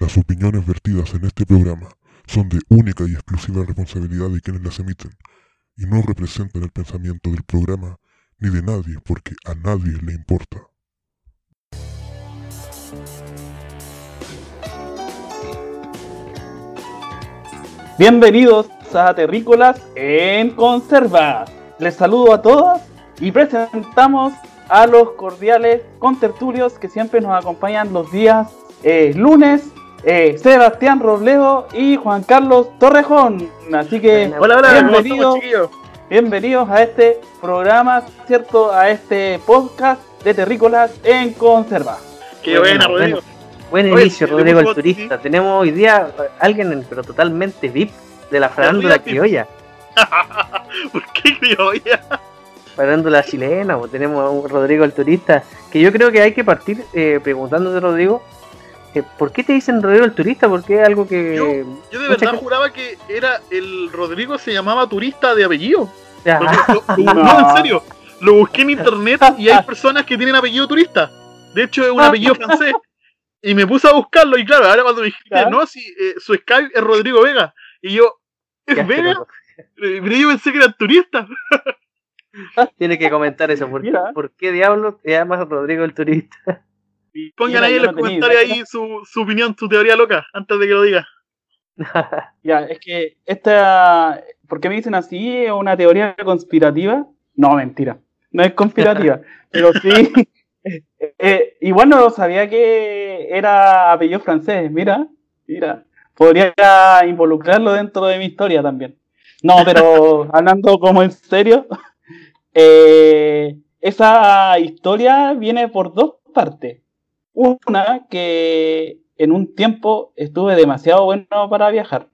Las opiniones vertidas en este programa son de única y exclusiva responsabilidad de quienes las emiten y no representan el pensamiento del programa ni de nadie porque a nadie le importa. Bienvenidos a Terrícolas en Conserva. Les saludo a todos y presentamos a los cordiales contertulios que siempre nos acompañan los días eh, lunes. Eh, Sebastián Robledo y Juan Carlos Torrejón. Así que Hola, hola, ¿cómo estamos, bienvenidos, chiquillos? bienvenidos a este programa, ¿cierto? A este podcast de Terrícolas en Conserva. Qué Bueno, buena, Rodrigo. Buen inicio, Rodrigo el turista. Tenemos hoy día alguien, pero totalmente VIP de la farándula criolla. ¿Por qué criolla? Farándula chilena, pues tenemos a un Rodrigo el turista. Que yo creo que hay que partir eh, preguntándote, Rodrigo, ¿por qué te dicen Rodrigo el turista? Porque es algo que. Yo- Yo de verdad gente- juraba que era el Rodrigo se llamaba turista de apellido. Lo- No. no, en serio. Lo busqué en internet y hay personas que tienen apellido turista. De hecho, es un apellido francés. Y me puse a buscarlo y claro, ahora cuando me dijiste, no, si eh, su Skype es Rodrigo Vega. Y yo, ¿es Vega? Eh, Pero yo pensé que era turista. Tiene que comentar eso. ¿Por. ¿Por qué diablos te llamas Rodrigo el turista? Pongan ahí en los comentarios ahí su, su opinión, su teoría loca, antes de que lo diga. Ya, es que esta, ¿por qué me dicen así? ¿Es una teoría conspirativa? No, mentira, no es conspirativa, pero sí, eh, igual no sabía que era apellido francés, mira, mira, podría involucrarlo dentro de mi historia también. No, pero hablando como en serio, eh, esa historia viene por dos partes. Una, que en un tiempo estuve demasiado bueno para viajar.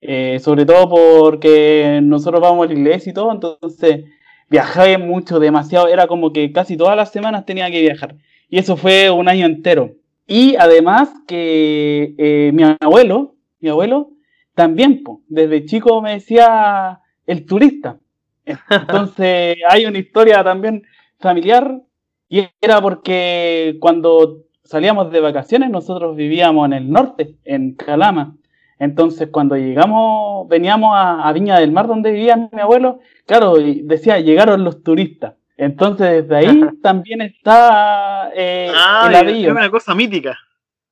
Eh, sobre todo porque nosotros vamos a la iglesia y todo, entonces viajé mucho, demasiado. Era como que casi todas las semanas tenía que viajar. Y eso fue un año entero. Y además que eh, mi abuelo, mi abuelo, también, desde chico me decía el turista. Entonces hay una historia también familiar y era porque cuando salíamos de vacaciones nosotros vivíamos en el norte, en Calama. Entonces cuando llegamos, veníamos a, a Viña del Mar donde vivía mi abuelo, claro, decía, llegaron los turistas. Entonces desde ahí también está eh, Ah, el es apellido. una cosa mítica.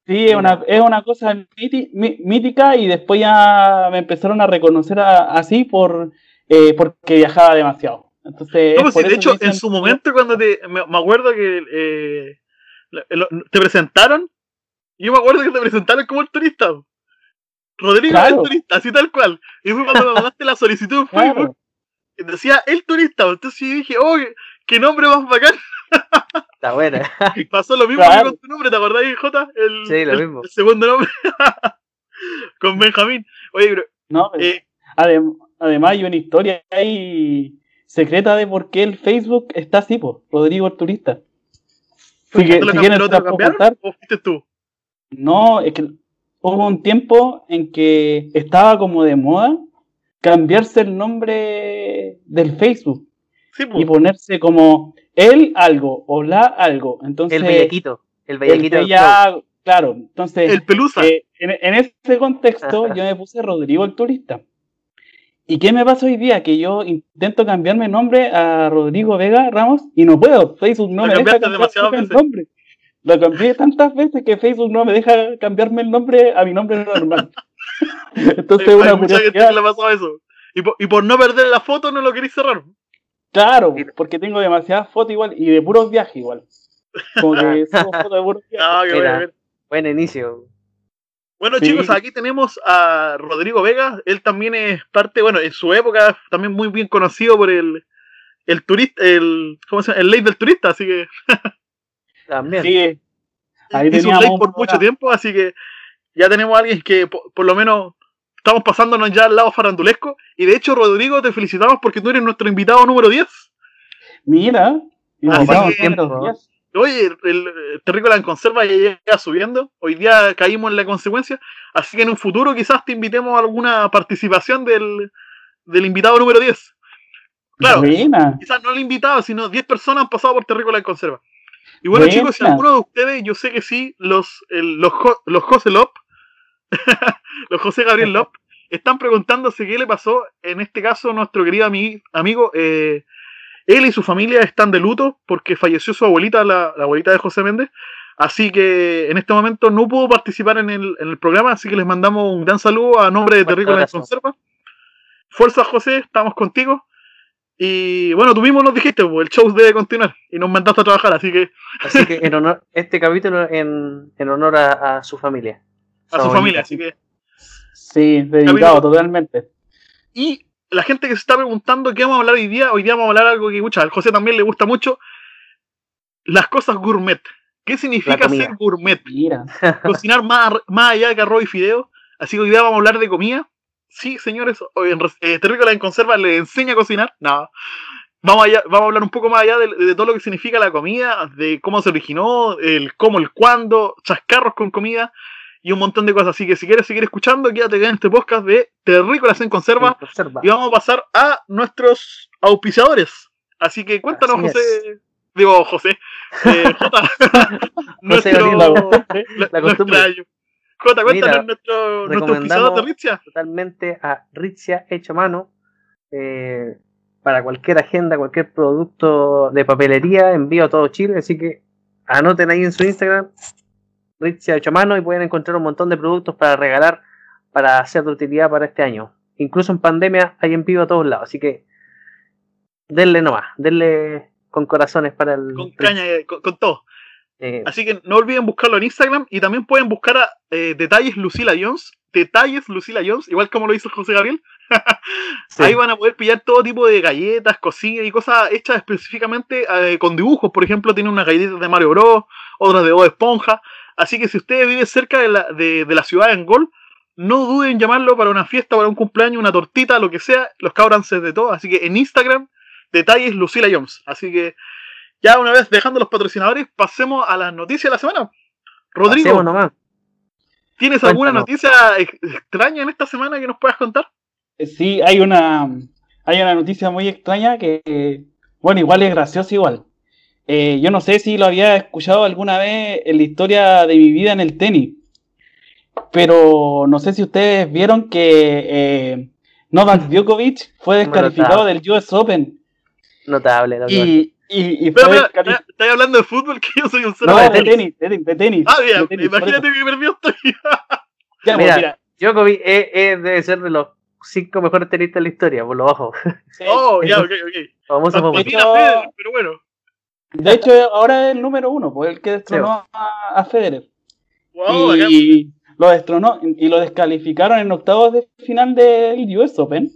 Sí, es una, es una cosa mí- mítica y después ya me empezaron a reconocer a- así por eh, porque viajaba demasiado. Entonces, No, es pues sí, de hecho, en su momento, cuando te. Me, me acuerdo que. eh, te presentaron. Yo me acuerdo que te presentaron como el turista. Rodrigo Claro. el turista, así tal cual. Y fue cuando me mandaste la solicitud en Facebook. Claro, y Decía el turista. Entonces yo dije, oh, qué- nombre más bacán. Está buena. Y pasó lo mismo Claro. que con tu nombre, ¿te acordás, Jota? El, Sí, lo el- mismo. el segundo nombre. con Benjamín. Oye, pero. no, pero eh, adem- además hay una historia ahí secreta de por qué el Facebook está así, pues, Rodrigo el turista. Si, que- ¿te lo si quieren lo- te contar. o fuiste tú? No, es que hubo un tiempo en que estaba como de moda cambiarse el nombre del Facebook. Sí, y pues. ponerse como él algo o la algo. Entonces, El bellaquito. El el bellaquito. bella- claro, entonces, El pelusa. eh, en, en ese contexto yo me puse Rodrigo el turista. ¿Y qué me pasa hoy día? Que yo intento cambiarme el nombre a Rodrigo Vega Ramos y no puedo. Facebook no Lo me deja cambiaste cambiar demasiadas el nombre. Lo cambié tantas veces que Facebook no me deja cambiarme el nombre a mi nombre normal. Entonces, Hay- hay una mucha gente que le pasado eso. Y por, y por no perder la foto no lo queréis cerrar. Claro, porque tengo demasiadas fotos igual y de puros viajes igual. Como que subo fotos de puros viajes. Ah, qué Mira. bueno. Buen inicio. Bueno, Sí. chicos, aquí tenemos a Rodrigo Vega. Él también es parte, bueno, en su época también muy bien conocido por el, el turista, el, ¿cómo se llama? El ley del turista, así que También. Sí, ahí hizo un ley un por mucho tiempo, así que ya tenemos a alguien que por, por lo menos estamos pasándonos ya al lado farandulesco. Y de hecho, Rodrigo, te felicitamos porque tú eres nuestro invitado número 10. Mira, que- todos los días. Oye, el, el Terrícola en conserva ya llega subiendo. Hoy día caímos en la consecuencia. Así que en un futuro quizás te invitemos a alguna participación del, del invitado número 10. Claro, Buena. quizás no el invitado, sino 10 personas han pasado por Terrícola en conserva. Y bueno, Buena. chicos, si alguno de ustedes, yo sé que sí, los, el- los, los Joselop los José Gabriel Lop, están preguntándose qué le pasó, en este caso, a nuestro querido ami- amigo. eh, él y su familia están de luto porque falleció su abuelita, la, la abuelita de José Méndez. Así que en este momento no pudo participar en el, en el programa, así que les mandamos un gran saludo a nombre de Terrícola en. Conserva. Fuerza José, estamos contigo. Y bueno, tú mismo nos dijiste, pues, el show debe continuar y nos mandaste a trabajar, así que Así que en honor, este capítulo en, en honor a, a su familia. a su familia, así que Sí, dedicado totalmente. Y la gente que se está preguntando qué vamos a hablar hoy día, hoy día vamos a hablar algo que mucha, al José también le gusta mucho, las cosas gourmet. ¿Qué significa ser gourmet? Mira. Cocinar más, más allá de arroz y fideo. Así que hoy día vamos a hablar de comida. Sí, señores, hoy en eh, Terrícola en Conserva le enseña a cocinar. No. Vamos, allá, vamos a hablar un poco más allá de, de todo lo que significa la comida, de cómo se originó, el cómo, el cuándo, chascarros con comida y un montón de cosas. Así que si quieres seguir escuchando, quédate en este podcast de Terrícolas en Conserva. Conserva. Y vamos a pasar a nuestros auspiciadores. Así que cuéntanos, Así José. Digo, José. Eh, Jota. nuestro, Gabriel, la- costumbre. Jota, cuéntanos Mira, nuestro, nuestro auspiciador de Ritzia. totalmente a Ritzia hecho a mano. eh, para cualquier agenda, cualquier producto de papelería, envío a todo Chile. Así que anoten ahí en su Instagram, Ritzia hecho a mano, y pueden encontrar un montón de productos para regalar, para ser de utilidad para este año. Incluso en pandemia hay envío a todos lados. Así que denle nomás, denle con corazones para el. Con caña, eh, con, con todo. eh, Así que no olviden buscarlo en Instagram y también pueden buscar a eh, Detalles Lucila Jones. Detalles Lucila Jones, igual como lo hizo José Gabriel. sí. Ahí van a poder pillar todo tipo de galletas, cosillas y cosas hechas específicamente eh, con dibujos. Por ejemplo, tiene unas galletas de Mario Bros, otras de Bob Esponja. Así que si usted vive cerca de la, de, de la ciudad de Angol, no duden en llamarlo para una fiesta, para un cumpleaños, una tortita, lo que sea. Los cabros de todo. Así que en Instagram, detalles Lucila Jones. Así que ya una vez dejando los patrocinadores, pasemos a las noticias de la semana. Rodrigo, nomás. ¿tienes alguna noticia ex- extraña en esta semana que nos puedas contar? Eh, Sí, hay una, hay una noticia muy extraña que, bueno, igual es graciosa igual. Eh, yo no sé si lo había escuchado alguna vez en la historia de mi vida en el tenis, pero no sé si ustedes vieron que eh, Novak Djokovic fue descalificado del US Open Notable. notable. y, y, y Espera, fue espera, descali- ¿estás estás hablando de fútbol? Que yo soy un cero No, de de tenis. tenis, de tenis, de tenis. Ah, bien, de tenis, imagínate que perdió esto. Ya, pues, Mira, mira, Djokovic es- es- debe ser de los cinco mejores tenistas de la historia, por lo bajo. sí. Oh, ya, ok, ok. Famoso Federer, pero bueno. De hecho, ahora es el número uno, pues el que destronó a, a Federer. Wow, acá- y lo destronó y lo descalificaron en octavos de final del US Open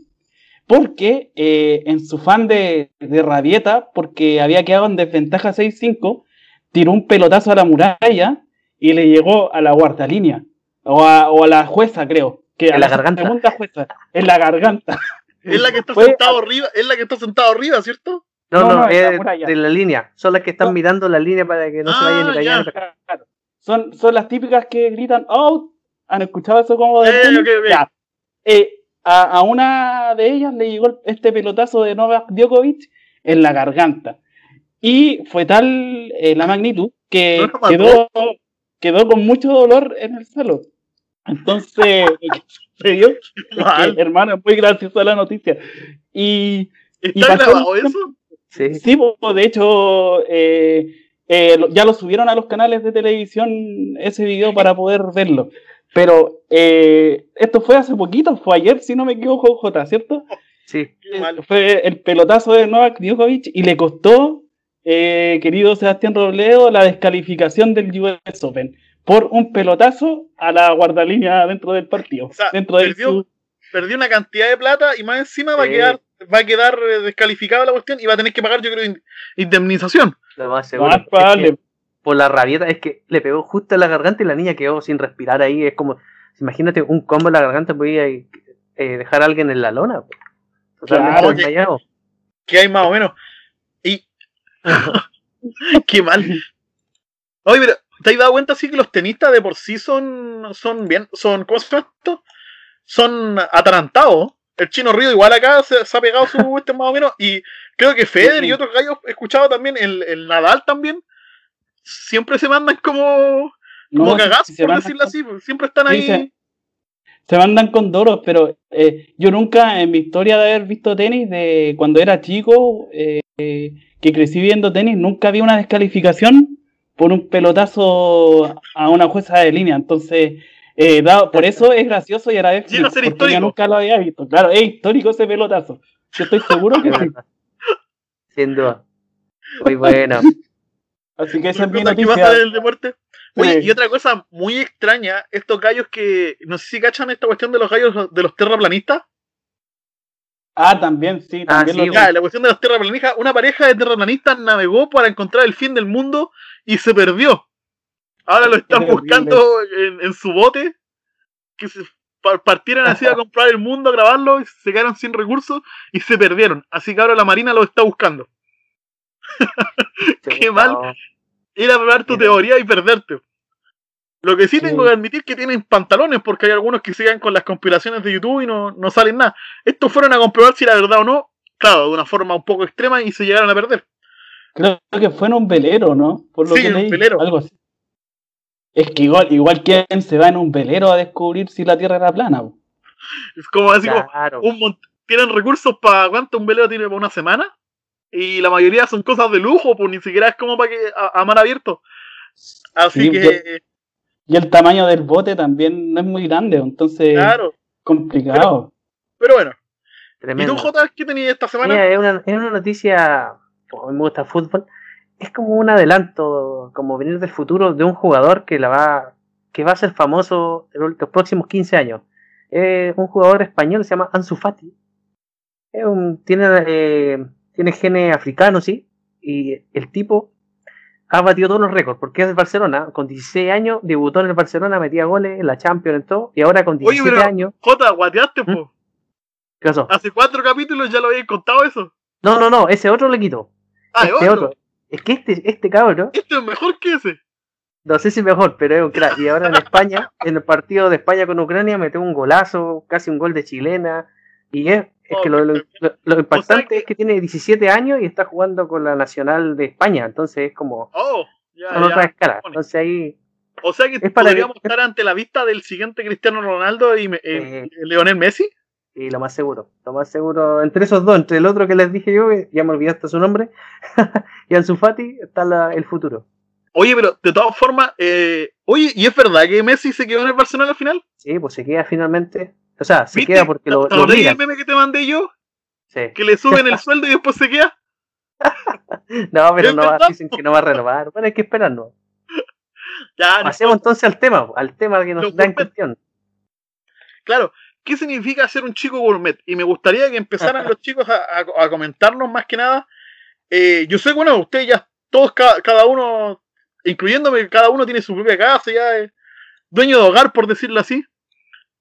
porque eh, en su fan de, de rabieta, porque había quedado en desventaja 6-5, tiró un pelotazo a la muralla y le llegó a la cuarta línea, o a, o a la jueza, creo. Que a En la garganta. segunda jueza, en la garganta. es la que está Fue- sentado arriba, es la que está sentado arriba, ¿cierto? No, No, no, no, en la es muralla. de la línea. Son las que están No. mirando la línea para que no se Ah, vayan ni para allá. Claro. Son, son las típicas que gritan out. ¿Han escuchado eso como de Eh. Eh, a, a una de ellas le llegó este pelotazo de Novak Djokovic en la garganta. Y fue tal eh, la magnitud que quedó, quedó con mucho dolor en el suelo. Entonces, es que, Mal. hermano, es muy graciosa la noticia. Y y ¿Está pasó grabado un eso? Sí. Sí, pues, de hecho, eh, eh, ya lo subieron a los canales de televisión ese video para poder verlo. Pero eh, esto fue hace poquito, fue ayer, si no me equivoco, J, ¿cierto? Sí. Fue el pelotazo de Novak Djokovic y le costó, eh, querido Sebastián Robledo, la descalificación del US Open por un pelotazo a la guardalínea dentro del partido. O sea, dentro de perdió- su- Perdió una cantidad de plata y más encima va a quedar va a quedar eh, descalificada la cuestión y va a tener que pagar, yo creo, in- indemnización. Lo más seguro. más Es probable. que por la rabieta, es que le pegó justo en la garganta y la niña quedó sin respirar ahí. Es como, imagínate un combo en la garganta, podía eh, dejar a alguien en la lona. Totalmente Claro. desmayado. Que hay más o menos. Y. Qué mal. Oye, pero ¿te has dado cuenta así que los tenistas de por sí son, son bien, son, ¿cómo se llama esto? Son atarantados. El chino Río igual acá se, se ha pegado su este más o menos. Y creo que Federer y otros gallos he escuchado también, el, el Nadal también, siempre se mandan como, como No, cagazos, por decirlo así. pues, Siempre están Sí, ahí. se- se mandan con doros, pero eh, yo nunca en mi historia de haber visto tenis, de cuando era chico, eh, que crecí viendo tenis, nunca vi una descalificación por un pelotazo a una jueza de línea. Entonces, eh, dado, por eso es gracioso y a la vez ser porque histórico. yo nunca lo había visto. Claro, es histórico ese pelotazo. Yo estoy seguro que sí. Sin duda. Muy bueno. Así que esa es mi noticia. pasan en el deporte. Oye, Sí. y otra cosa muy extraña, estos gallos que, no sé si cachan esta cuestión de los gallos de los terraplanistas. Ah, también, sí, Ah, también sí, lo Ya, la cuestión de los terraplanistas, una pareja de terraplanistas navegó para encontrar el fin del mundo y se perdió. Ahora lo están buscando en, en su bote, que se pa- partieran así a comprar el mundo, a grabarlo, y se quedaron sin recursos y se perdieron. Así que ahora la Marina los está buscando. Qué mal. Ir a probar tu teoría y perderte. Lo que sí tengo que admitir que tienen pantalones, porque hay algunos que sigan con las compilaciones de YouTube y no, no salen nada. Estos fueron a comprobar si era verdad o no, claro, de una forma un poco extrema y se llegaron a perder. Creo que fue en un velero, ¿no? Por lo Sí, que en un leí, velero. Algo así. Es que igual, igual quien se va en un velero a descubrir si la Tierra era plana. Es como así como Claro. un mont- tienen recursos para cuánto un velero tiene para una semana y la mayoría son cosas de lujo, pues ni siquiera es como para que a, a mar abierto. Así Sí, que, Y el tamaño del bote también no es muy grande, entonces claro. complicado. Pero bueno, ¿y Tremendo. tú, Jota, qué tenías esta semana? Mira, es una, es una noticia, como a mí me gusta el fútbol, es como un adelanto, como venir del futuro de un jugador que la va, que va a ser famoso en los próximos 15 años. Es un jugador español, se llama Ansu Fati. Un- tiene, eh, tiene genes africanos, sí, y el tipo ha batido todos los récords, porque es del Barcelona, con 16 años, debutó en el Barcelona, metía goles en la Champions, en todo, y ahora con Oye, 17 pero- años, Jota, guateaste, ¿Mm? pues. ¿qué pasó? Hace cuatro capítulos ya lo habíais contado eso. No, no, no, ese otro le quitó. Ah, este otro. otro. Es que este, este cabrón, Este es mejor que ese. no sé si mejor, pero es un crack. Y ahora en España, en el partido de España con Ucrania, metió un golazo, casi un gol de chilena. Y es, es que lo, lo- lo- impactante que- es que tiene 17 años y está jugando con la Nacional de España. Entonces es como Oh, ya, ya. otra escala. Entonces ahí, O sea que Es para podríamos que- estar ante la vista del siguiente Cristiano Ronaldo y me- eh, Eh. Leonel Messi. Y lo más seguro, lo más seguro, entre esos dos, entre el otro que les dije yo, ya me olvidé hasta su nombre, y Ansu Fati, está la- el futuro. Oye, pero de todas formas, eh, oye, ¿y es verdad que Messi se quedó en el Barcelona al final? Sí, pues se queda finalmente. O sea, se ¿Viste? queda porque lo, ¿Te lo acordás del obligan. meme que te mandé yo? Sí. Que le suben el sueldo y después se queda. No, pero ¿Es no verdad? dicen que no va a renovar. Bueno, hay que esperarnos. Ya, no, Pasemos entonces al tema, al tema que nos da en cuestión. claro. ¿Qué significa ser un chico gourmet? Y me gustaría que empezaran los chicos a, a- a comentarnos más que nada. Eh, yo sé, bueno, ustedes ya, todos, cada, cada uno, incluyéndome, cada uno tiene su propia casa, ya es dueño de hogar, por decirlo así.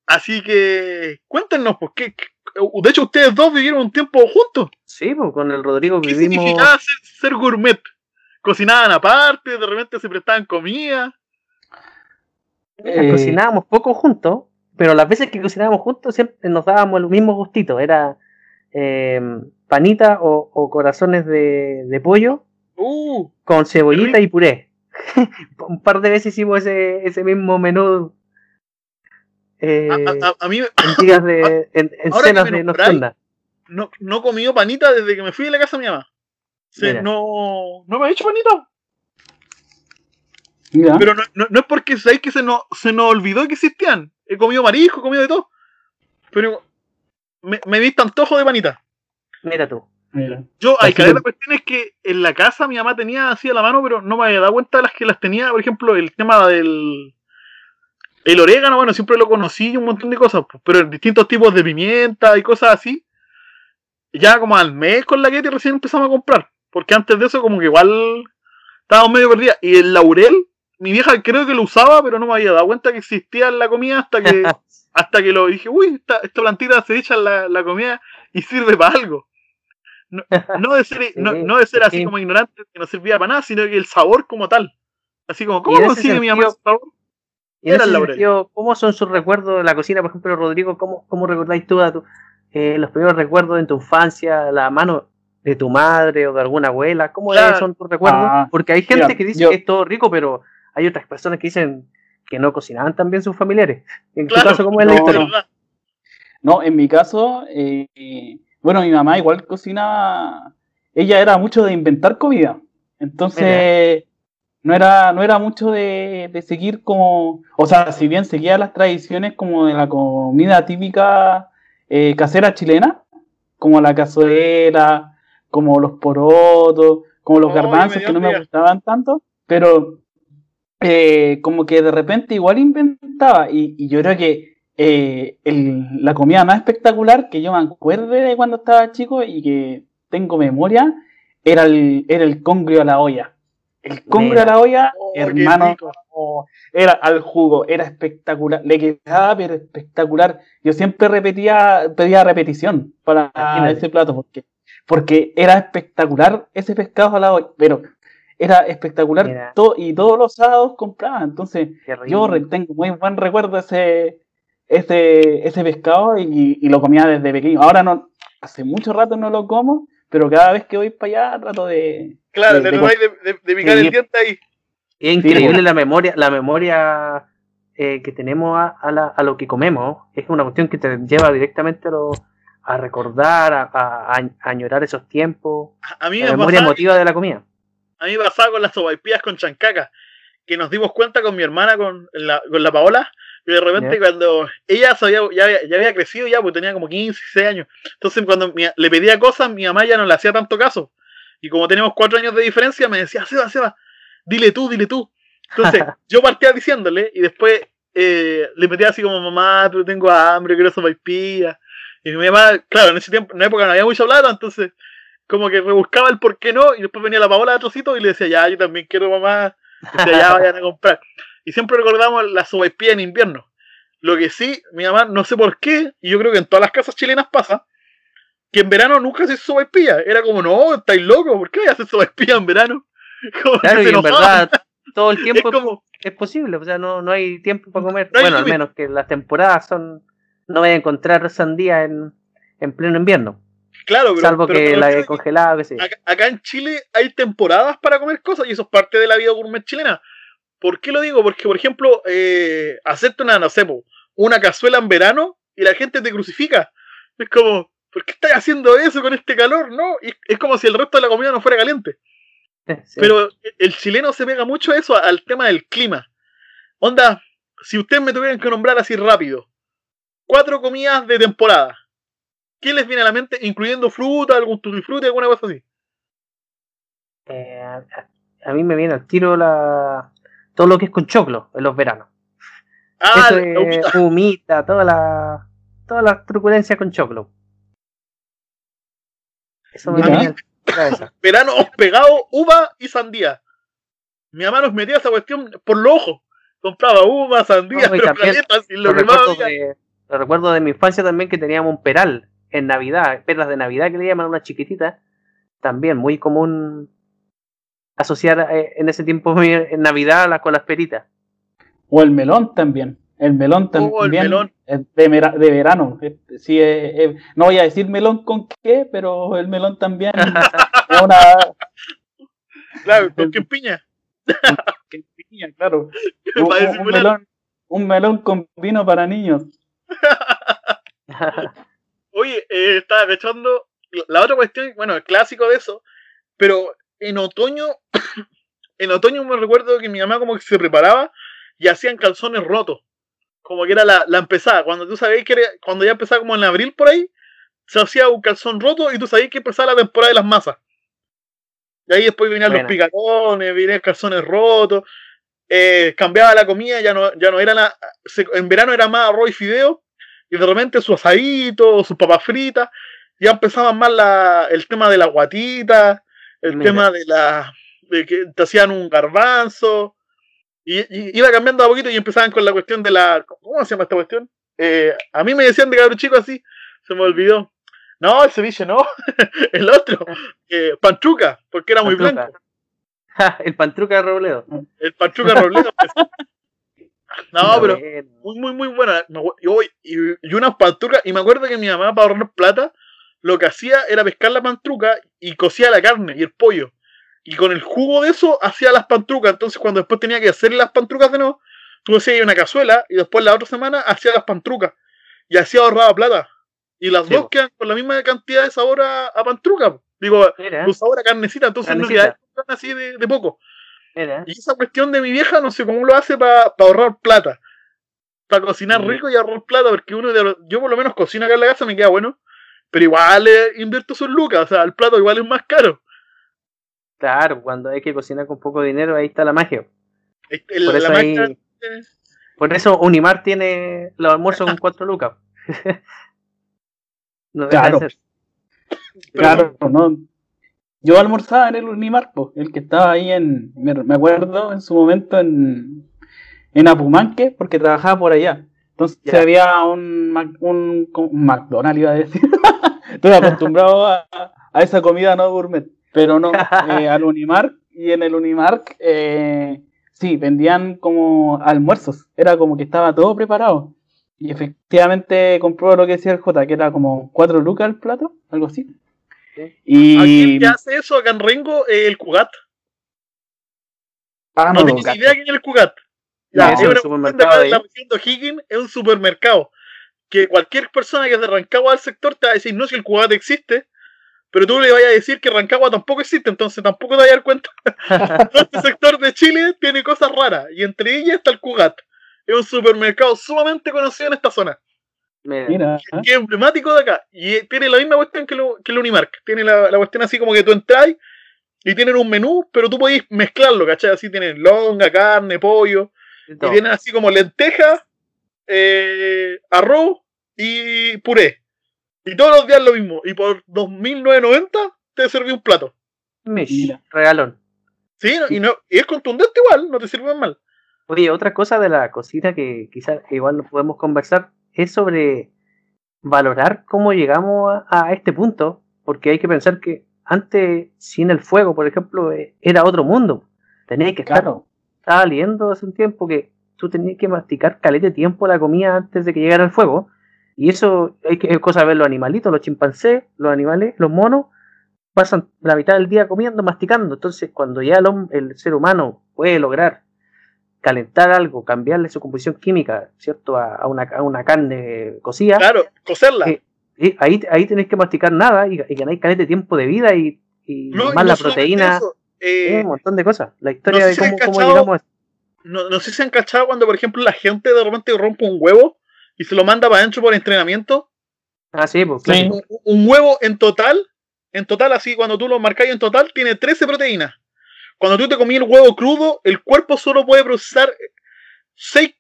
Así que cuéntenos, pues, ¿qué, qué- de hecho, ustedes dos vivieron un tiempo juntos. Sí, pues con el Rodrigo ¿Qué vivimos. significaba ser, ser gourmet? ¿Cocinaban aparte? ¿De repente se prestaban comida? Eh, Cocinábamos poco juntos, pero las veces que cocinábamos juntos siempre nos dábamos el mismo gustito. Era eh, panita o, o corazones de, de pollo Uh, con cebollita y puré. un par de veces hicimos ese, ese mismo menú eh, a, a- a mí en días de en, en cenas de nocturna. no, no he comido panita desde que me fui de la casa de mi mamá. Sí, no, no me ha hecho panita. Mira, Pero no, no- no es porque sabéis que se nos, se nos olvidó que existían. He comido marisco, he comido de todo. Pero me, me diste antojo de panita. Mira tú. mira. Yo, hay que ver, que- la cuestión es que en la casa mi mamá tenía así a la mano, pero no me había dado cuenta de las que las tenía. Por ejemplo, el tema del. El orégano, bueno, siempre lo conocí y un montón de cosas, pero distintos tipos de pimienta y cosas así. Ya como al mes con la que recién empezamos a comprar. Porque antes de eso, como que igual estábamos medio perdidas. Y el laurel, mi vieja creo que lo usaba, pero no me había dado cuenta que existía en la comida hasta que hasta que lo dije, uy, esta, esta plantita se echa en la, la comida y sirve para algo. No, no de ser, no, no de ser así sí. como ignorante, que no servía para nada, sino que el sabor como tal. Así como, ¿cómo consigue mi mamá ese sabor? Y en Era ese el laurel. sentido, ¿cómo son sus recuerdos de la cocina? Por ejemplo, Rodrigo, ¿cómo, cómo recordáis tú a tu- eh, los primeros recuerdos de tu infancia, la mano de tu madre o de alguna abuela? ¿Cómo es- Claro. son tus recuerdos? Ah, Porque hay gente mira, que dice yo- que es todo rico, pero hay otras personas que dicen que no cocinaban tan bien sus familiares. En tu caso, ¿cómo es la historia? No, en mi caso, eh, bueno, mi mamá igual cocinaba, ella era mucho de inventar comida, entonces no era, no era mucho de, de seguir como, o sea, si bien seguía las tradiciones como de la comida típica eh, casera chilena, como la cazuela, como los porotos, como los Oh, garbanzos que no me gustaban tanto, pero eh, como que de repente igual inventaba y, y yo creo que eh, el- la comida más espectacular que yo me acuerde de cuando estaba chico y que tengo memoria era el, era el congrio a la olla. El congrio a la olla, Oh, hermano, oh, era al jugo, era espectacular, le quedaba pero espectacular. Yo siempre repetía, pedía repetición para Imagínate. ese plato porque, porque era espectacular ese pescado a la olla, pero era espectacular Mira. y todos los sábados compraba, entonces yo tengo muy buen recuerdo ese, ese, ese pescado y, y lo comía desde pequeño. Ahora no, hace mucho rato no lo como, pero cada vez que voy para allá trato de... Claro, de- de- de, de, de picar Sí. el diente ahí. Es increíble la memoria, la memoria eh, que tenemos a, a la- a lo que comemos. Es una cuestión que te lleva directamente a, lo- a recordar, a, a- a añorar esos tiempos. A mí La me memoria emotiva de la comida. A mí me pasaba con las sopaipillas con chancaca, que nos dimos cuenta con mi hermana, con la, con la Paola, que de repente cuando ella se había, ya, había, ya había crecido ya, pues tenía como 15, 16 años. Entonces cuando mi- le pedía cosas, mi mamá ya no le hacía tanto caso. Y como teníamos cuatro años de diferencia, me decía, Seba, Seba, dile tú, dile tú. Entonces yo partía diciéndole y después eh, le metía así como, mamá, pero tengo hambre, quiero sopaipillas. Y mi mamá, claro, en ese tiempo, en esa época no había mucha plata, entonces como que rebuscaba el por qué no, y después venía la Paola de trocito y le decía, ya, yo también quiero mamá, decía, ya vayan a comprar. Y siempre recordamos la sopaipilla en invierno. Lo que sí, mi mamá, no sé por qué, y yo creo que en todas las casas chilenas pasa, que en verano nunca se hizo. Era como, no, estáis locos, ¿por qué voy a hacer sopaipilla en verano? Como que Claro, se y en verdad todo el es tiempo como, es posible, o sea, no, no hay tiempo para comer. No bueno, al menos que las temporadas son. No voy a encontrar sandía en, en pleno invierno, claro, pero, salvo pero que la he congelado, que sé. acá, acá en Chile hay temporadas para comer cosas y eso es parte de la vida gourmet chilena. ¿Por qué lo digo? Porque, por ejemplo, eh, hacerte una, no sé, una cazuela en verano y la gente te crucifica. Es como, ¿por qué estás haciendo eso con este calor? No, y es como si el resto de la comida no fuera caliente. Sí. Pero el chileno se pega mucho a eso, al tema del clima. Onda, si ustedes me tuvieran que nombrar así rápido, cuatro comidas de temporada, ¿qué les viene a la mente? Incluyendo fruta, algún tutti alguna cosa así. Eh, a, a mí me viene al tiro la, todo lo que es con choclo en los veranos. Ah, Eso la humita. toda la, todas las truculencias con choclo. Eso me viene verano pegado, uva y sandía. Mi mamá nos metía esa cuestión por los ojos. Compraba uva, sandía, No, y pero también galletas y Lo lo que más recuerdo, había. de, lo recuerdo de mi infancia también que teníamos un peral en Navidad, perlas de Navidad que le llaman una chiquitita. También muy común asociar eh, en ese tiempo en Navidad la- con las peritas. O el melón también. El melón también. Oh, el melón. es de, de verano. Es- sí, es- es- no voy a decir melón con qué, pero el melón también es una. Claro, con que piña. que piña, claro. Un, un- melón, un melón con vino para niños. Oye, eh, estaba cachando. La otra cuestión, bueno, el clásico de eso, pero en otoño, en otoño me recuerdo que mi mamá como que se preparaba y hacían calzones rotos. Como que era la, la empezada. Cuando tú sabías que era, cuando ya empezaba como en abril por ahí, se hacía un calzón roto y tú sabías que empezaba la temporada de las masas. Y ahí después venían los picatones, venían calzones rotos, eh, cambiaba la comida, ya no, ya no era la, se- en verano era más arroz y fideo, y de repente su asadito, sus papas fritas, ya empezaban más la, el tema de la guatita, el Mira. tema de la, de que te hacían un garbanzo, y, y iba cambiando a poquito y empezaban con la cuestión de la, ¿cómo se llama esta cuestión? Eh, a mí me decían de cabrón chico así, se me olvidó. No, el ceviche no, el otro, eh, pantruca, porque era muy Pantruca. blanco. El pantruca de Robledo. El pantruca Robledo. No, pero muy, muy, muy buena. Yo- y, y unas pantrucas, y me acuerdo que mi mamá, para ahorrar plata, lo que hacía era pescar la pantruca y cocía la carne y el pollo. Y con el jugo de eso hacía las pantrucas. Entonces, cuando después tenía que hacer las pantrucas de nuevo, tú hacías una cazuela y después la otra semana hacías las pantrucas. Y así ahorraba plata. Y las Sí, dos po. quedan con la misma cantidad de sabor a, a pantruca. Digo, Mira, sabor a carnecita, entonces Carnecita. no queda así de, de poco. Mira. Y esa cuestión de mi vieja, no sé cómo lo hace para ahorrar plata. Para cocinar rico y ahorrar plata, porque uno de los- yo por lo menos cocino acá en la casa, me queda bueno. Pero igual eh, invierto sus lucas, o sea, el plato igual es más caro. Claro, cuando hay que cocinar con poco dinero, ahí está la magia. El- Por eso, máquina- ahí- por eso Unimar tiene los almuerzos con cuatro lucas. no deja Claro. de ser. Claro, no. Yo almorzaba en el Unimar, el que estaba ahí en, me, acuerdo en su momento en, en Apumanque, porque trabajaba por allá. Entonces Ya. había un, un, un McDonald's, iba a decir. Estoy acostumbrado a, a esa comida no gourmet, pero no, eh, al Unimar y en el Unimar eh, sí, vendían como almuerzos, era como que estaba todo preparado. Y efectivamente compró lo que decía el J, que era como 4 lucas el plato, algo así. Y ¿Alguien que hace eso acá en Rengo? Eh, el Cugat. Ah, No, no, tengo idea quién es el Cugat. No, Ya, es es un supermercado de la región de O'Higgins, es un supermercado. Que cualquier persona que es de Rancagua al sector te va a decir, no, si el Cugat existe, pero tú le vayas a decir que Rancagua tampoco existe, entonces tampoco te vas a dar cuenta. Todo este sector de Chile tiene cosas raras, y entre ellas está el Cugat. Es un supermercado sumamente conocido en esta zona, Mira, que es emblemático de acá, y eh, tiene la misma cuestión que, lo, que el Unimark. Tiene la, la cuestión así como que tú entras y tienen un menú, pero tú podés mezclarlo, ¿cachai? Así tienen longa, carne, pollo, y tienen así como lentejas, eh, arroz y puré. Y todos los días lo mismo. Y por 2.990 te serví un plato. Mish, Mira. regalón. ¿Sí? Y, no, y es contundente igual, no te sirve mal. Oye, otra cosa de la cocina que quizás igual nos podemos conversar es sobre valorar cómo llegamos a, a este punto, porque hay que pensar que antes, sin el fuego, por ejemplo, eh, era otro mundo. Tenías que estar, claro. estaba leyendo hace un tiempo que tú tenías que masticar calete de tiempo la comida antes de que llegara el fuego, y eso hay que es cosa de ver los animalitos, los chimpancés, los animales, los monos, pasan la mitad del día comiendo, masticando. Entonces, cuando ya el, el ser humano puede lograr calentar algo, cambiarle su composición química, ¿cierto? A, a una, a una carne cocida, Claro, cocerla. Eh, y ahí, ahí tenés que masticar nada y, y ganáis de tiempo de vida y, y No, y más no la proteína, eso, eh, un montón de cosas. La historia no sé de si cómo, cómo llegamos a no, no sé si han cachado cuando, por ejemplo, la gente de repente rompe un huevo y se lo manda para adentro por entrenamiento. Ah, sí, pues claro. Un, un huevo en total, en total, así, cuando tú lo marcas en total, tiene 13 proteínas. Cuando tú te comí el huevo crudo, el cuerpo solo puede procesar 6,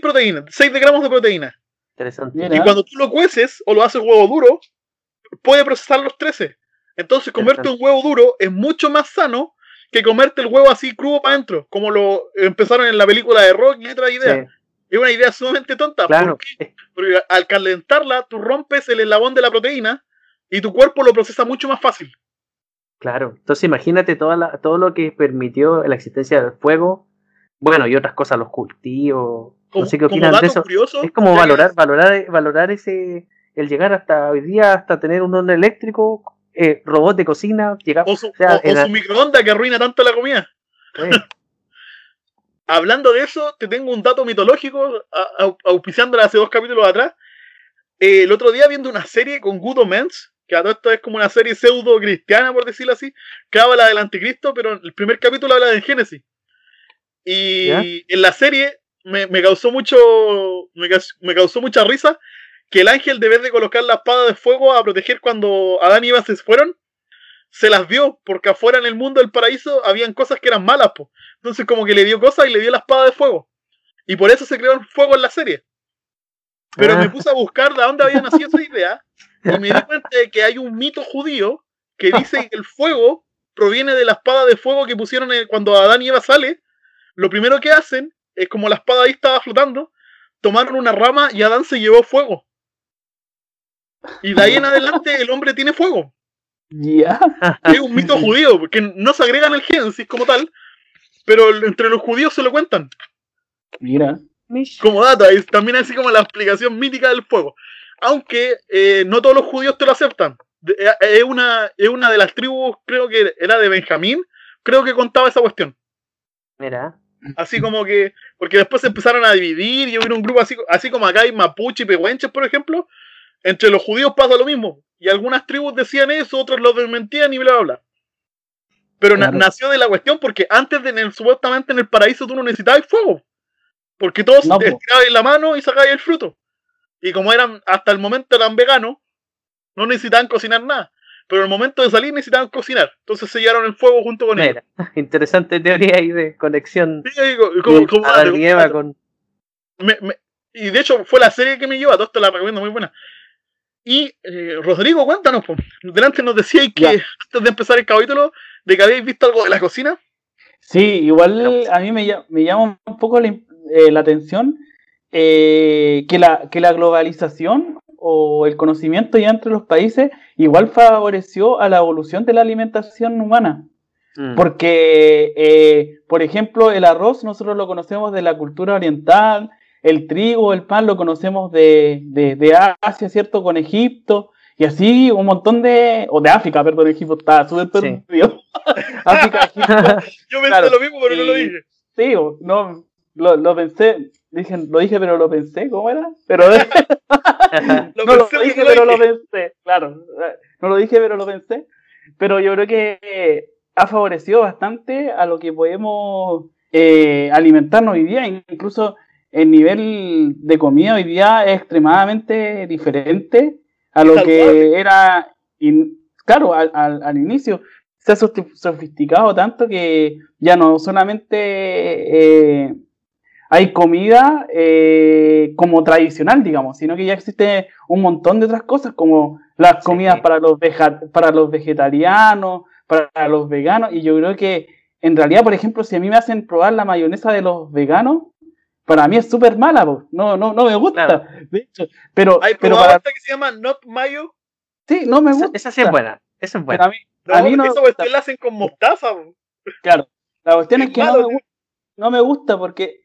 proteínas, 6 gramos de proteína. Interesante. Y cuando tú lo cueces o lo haces huevo duro, puede procesar los 13. Entonces, comerte un huevo duro es mucho más sano que comerte el huevo así crudo para adentro, como lo empezaron en la película de Rock y otra idea. Sí, Es una idea sumamente tonta. claro. ¿Por qué? Porque al calentarla, tú rompes el eslabón de la proteína y tu cuerpo lo procesa mucho más fácil. Claro, entonces imagínate toda la- todo lo que permitió la existencia del fuego, bueno, y otras cosas, los cultivos, Como, no sé qué opinan de eso. curioso, Es como valorar, valorar, valorar ese, el llegar hasta hoy día, hasta tener un horno eléctrico, eh, robot de cocina, llegar, o su, o sea, o- o en la- su microondas que arruina tanto la comida. Hablando de eso, te tengo un dato mitológico, auspiciándola hace dos capítulos atrás. Eh, el otro día viendo una serie con Gudo Menz, que a todo esto es como una serie pseudo cristiana, por decirlo así, que habla del anticristo, pero el primer capítulo habla del Génesis. Y ¿Ya? en la serie me, me causó mucho me causó mucha risa que el ángel, de vez de colocar la espada de fuego a proteger cuando Adán y Eva se fueron, se las dio, porque afuera en el mundo del paraíso habían cosas que eran malas, po. Entonces como que le dio cosas y le dio la espada de fuego. Y por eso se creó el fuego en la serie. Pero Ah. me puse a buscar de dónde había nacido esa idea y me di cuenta de que hay un mito judío que dice que el fuego proviene de la espada de fuego que pusieron cuando Adán y Eva sale. Lo primero que hacen es como la espada ahí estaba flotando, tomaron una rama y Adán se llevó fuego. Y de ahí en adelante el hombre tiene fuego. Ya. Es un mito judío, porque no se agrega en el Génesis como tal, pero entre los judíos se lo cuentan. Mira. Mish. Como data, es también así como la explicación mítica del fuego. Aunque eh, no todos los judíos te lo aceptan. De- eh, Es una, es una de las tribus, creo que era de Benjamín, creo que contaba esa cuestión. Mira, Así como que, porque después se empezaron a dividir y hubo un grupo así, así como acá hay mapuche y pehuenches, por ejemplo. Entre los judíos pasa lo mismo. Y algunas tribus decían eso, otros lo desmentían y bla, bla, bla. Pero na- nació de la cuestión porque antes de en el, supuestamente en el paraíso tú no necesitabas fuego. Porque todos No, po. estirabas la mano y sacabas el fruto. Y como eran, hasta el momento eran veganos, no necesitaban cocinar nada. Pero en el momento de salir necesitaban cocinar. Entonces sellaron el fuego junto con ellos. Mira, interesante teoría ahí de conexión Sí, como- como- y Eva con. me- me- y de hecho fue la serie que me llevó, a todo esto la recomiendo muy buena. Y eh, Rodrigo, cuéntanos, po. delante nos decíais que Ya. antes de empezar el capítulo, de que habéis visto algo de la cocina. Sí, igual a mí me, me llama un poco la, eh, la atención eh, que, la, que la globalización o el conocimiento ya entre los países igual favoreció a la evolución de la alimentación humana. Mm. Porque, eh, por ejemplo, el arroz nosotros lo conocemos de la cultura oriental, el trigo, el pan lo conocemos de, de, de Asia, ¿cierto? Con Egipto, y así un montón de... o de África, perdón, Egipto está súper Sí. perdido. África, Egipto, Yo pensé Claro. lo mismo, pero no lo Y- dije. sí, o- no, lo, lo pensé, dije, lo dije, pero lo pensé, ¿cómo era? Pero Lo no lo pensé, dije, pero lo pensé, claro. No lo dije, pero lo pensé. Pero yo creo que ha favorecido bastante a lo que podemos eh, alimentarnos hoy día. Incluso el nivel de comida hoy día es extremadamente diferente a lo que era, in- claro, al, al- al inicio. Se ha sofisticado tanto que ya no solamente eh, hay comida eh, como tradicional, digamos, sino que ya existe un montón de otras cosas, como las Sí. comidas para los, veja- para los vegetarianos, para los veganos, y yo creo que en realidad, por ejemplo, si a mí me hacen probar la mayonesa de los veganos, para mí es súper mala, po. no, no, no me gusta, Claro. de hecho, pero, ¿Hay pero para, esta que se llama Not Mayo? sí, no me Esa, gusta. esa sí es buena. Esa es Pero buena. a mí, No, A mí no me esa gusta. cuestión la hacen con mostaza. po. Claro, la cuestión Es es que malo, no, me, no me gusta porque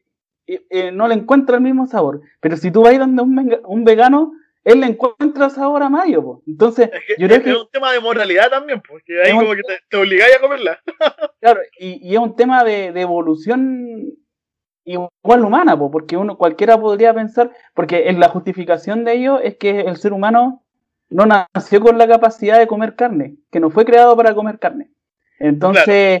eh, eh, no le encuentro el mismo sabor. Pero si tú vas donde un, un vegano, él le encuentra sabor a mayo. po. Entonces, Es que yo creo es, que, un tema de moralidad también, porque ahí un- como que te, te obligáis a comerla. claro, y, y es un tema de, de evolución igual humana, po, porque uno cualquiera podría pensar, porque en la justificación de ello es que el ser humano no nació con la capacidad de comer carne, que no fue creado para comer carne. Entonces,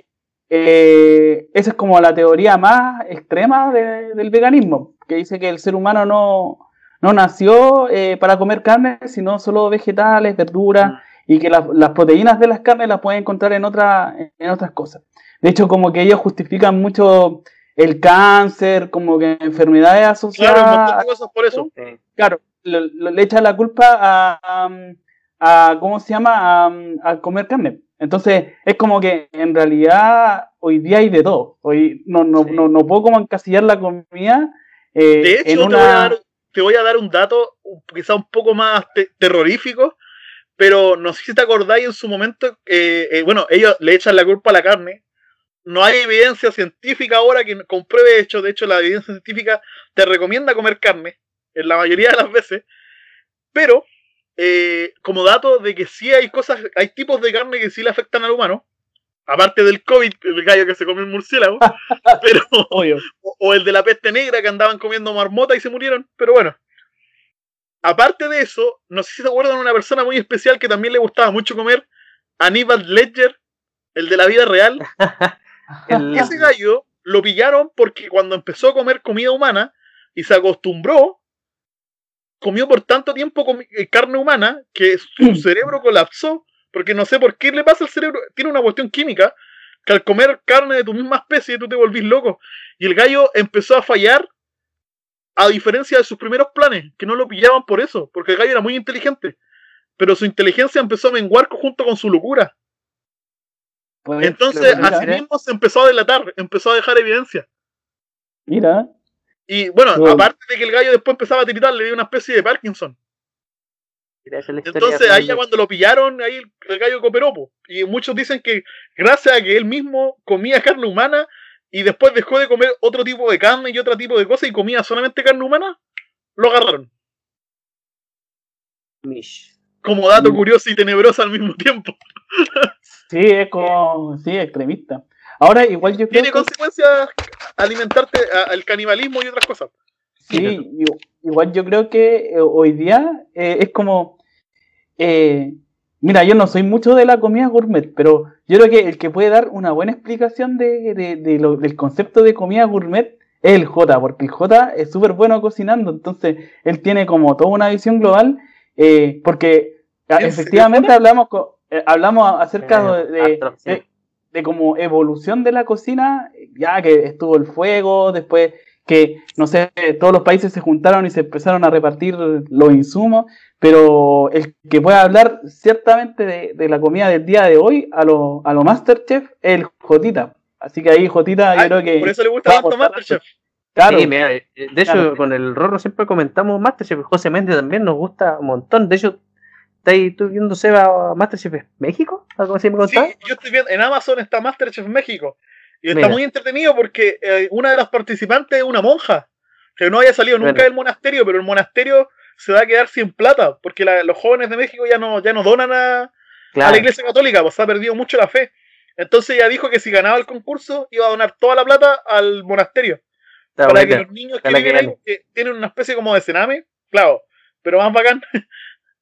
eh, esa es como la teoría más extrema de- del veganismo, que dice que el ser humano no, no nació eh, para comer carne, sino solo vegetales, verduras, y que las, las proteínas de las carnes las pueden encontrar en, otra, en otras cosas. De hecho, como que ellos justifican mucho el cáncer, como que enfermedades asociadas Claro, un montón de cosas por eso. Sí. claro, lo- le echa la culpa a, a, a- ¿cómo se llama? A, a comer carne. Entonces, es como que en realidad hoy día hay de todo. Hoy no, no, Sí. no, no puedo como encasillar la comida eh, De hecho, en te, voy a una... dar, te voy a dar un dato quizá un poco más te- terrorífico, pero no sé si te acordáis en su momento, eh, eh, bueno, ellos le echan la culpa a la carne. No hay evidencia científica ahora que compruebe hecho, de hecho la evidencia científica te recomienda comer carne, en la mayoría de las veces, pero eh, como dato de que sí hay cosas, hay tipos de carne que sí le afectan al humano, aparte del COVID, el gallo que se comió el murciélago, pero Obvio. o, o el de la peste negra que andaban comiendo marmota y se murieron, pero bueno. Aparte de eso, no sé si se acuerdan de una persona muy especial que también le gustaba mucho comer, Aníbal Ledger, el de la vida real. El- Ese gallo lo pillaron porque cuando empezó a comer comida humana y se acostumbró, comió por tanto tiempo eh, carne humana que su cerebro colapsó, porque no sé por qué le pasa al cerebro, tiene una cuestión química, que al comer carne de tu misma especie tú te volvís loco. Y el gallo empezó a fallar, a diferencia de sus primeros planes, que no lo pillaban por eso, porque el gallo era muy inteligente. Pero su inteligencia empezó a menguar junto con su locura. Pues, Entonces, mira, así mismo se empezó a delatar, empezó a dejar evidencia. mira, Y bueno, aparte de que el gallo después empezaba a tiritar, le dio una especie de Parkinson. Entonces ahí ya cuando lo pillaron, ahí el, el gallo cooperó. po. Y muchos dicen que gracias a que él mismo comía carne humana y después dejó de comer otro tipo de carne y otro tipo de cosas y comía solamente carne humana, lo agarraron. Mish. Como dato curioso y tenebroso al mismo tiempo. Sí, es como, sí, extremista. Ahora, igual yo creo Tiene que... consecuencias alimentarte al canibalismo y otras cosas. Sí, igual yo creo que eh, hoy día eh, es como. eh, mira, yo no soy mucho de la comida gourmet, pero yo creo que el que puede dar una buena explicación de, de- de lo- del concepto de comida gourmet es el J, porque el J es súper bueno cocinando, entonces él tiene como toda una visión global, eh, porque ah, ¿En serio, efectivamente hablamos, co- eh, hablamos acerca de. De- como evolución de la cocina, ya que estuvo el fuego, después que, no sé, todos los países se juntaron y se empezaron a repartir los insumos, pero el que pueda hablar ciertamente de, de la comida del día de hoy a lo, a lo Masterchef es el Jotita. Así que ahí Jotita yo Ay, creo que... por eso le gusta tanto Masterchef. Claro, Sí, mira, de hecho, Claro. con el Rorro siempre comentamos Masterchef. José Méndez también nos gusta un montón. De hecho, ¿estáis tú viendo Seba Masterchef México? ¿Algo así me Sí, contabas? yo estoy viendo, en Amazon está Masterchef México. Y está Mira. muy entretenido porque eh, una de las participantes es una monja. Que no haya salido nunca del monasterio, pero el monasterio se va a quedar sin plata. Porque la- los jóvenes de México ya no, ya no donan a, a Claro. la iglesia católica, pues ha perdido mucho la fe. Entonces ella dijo que si ganaba el concurso iba a donar toda la plata al monasterio. Está para bonita. que los niños que viven ahí, que tienen una especie como de cename, claro, pero más bacán.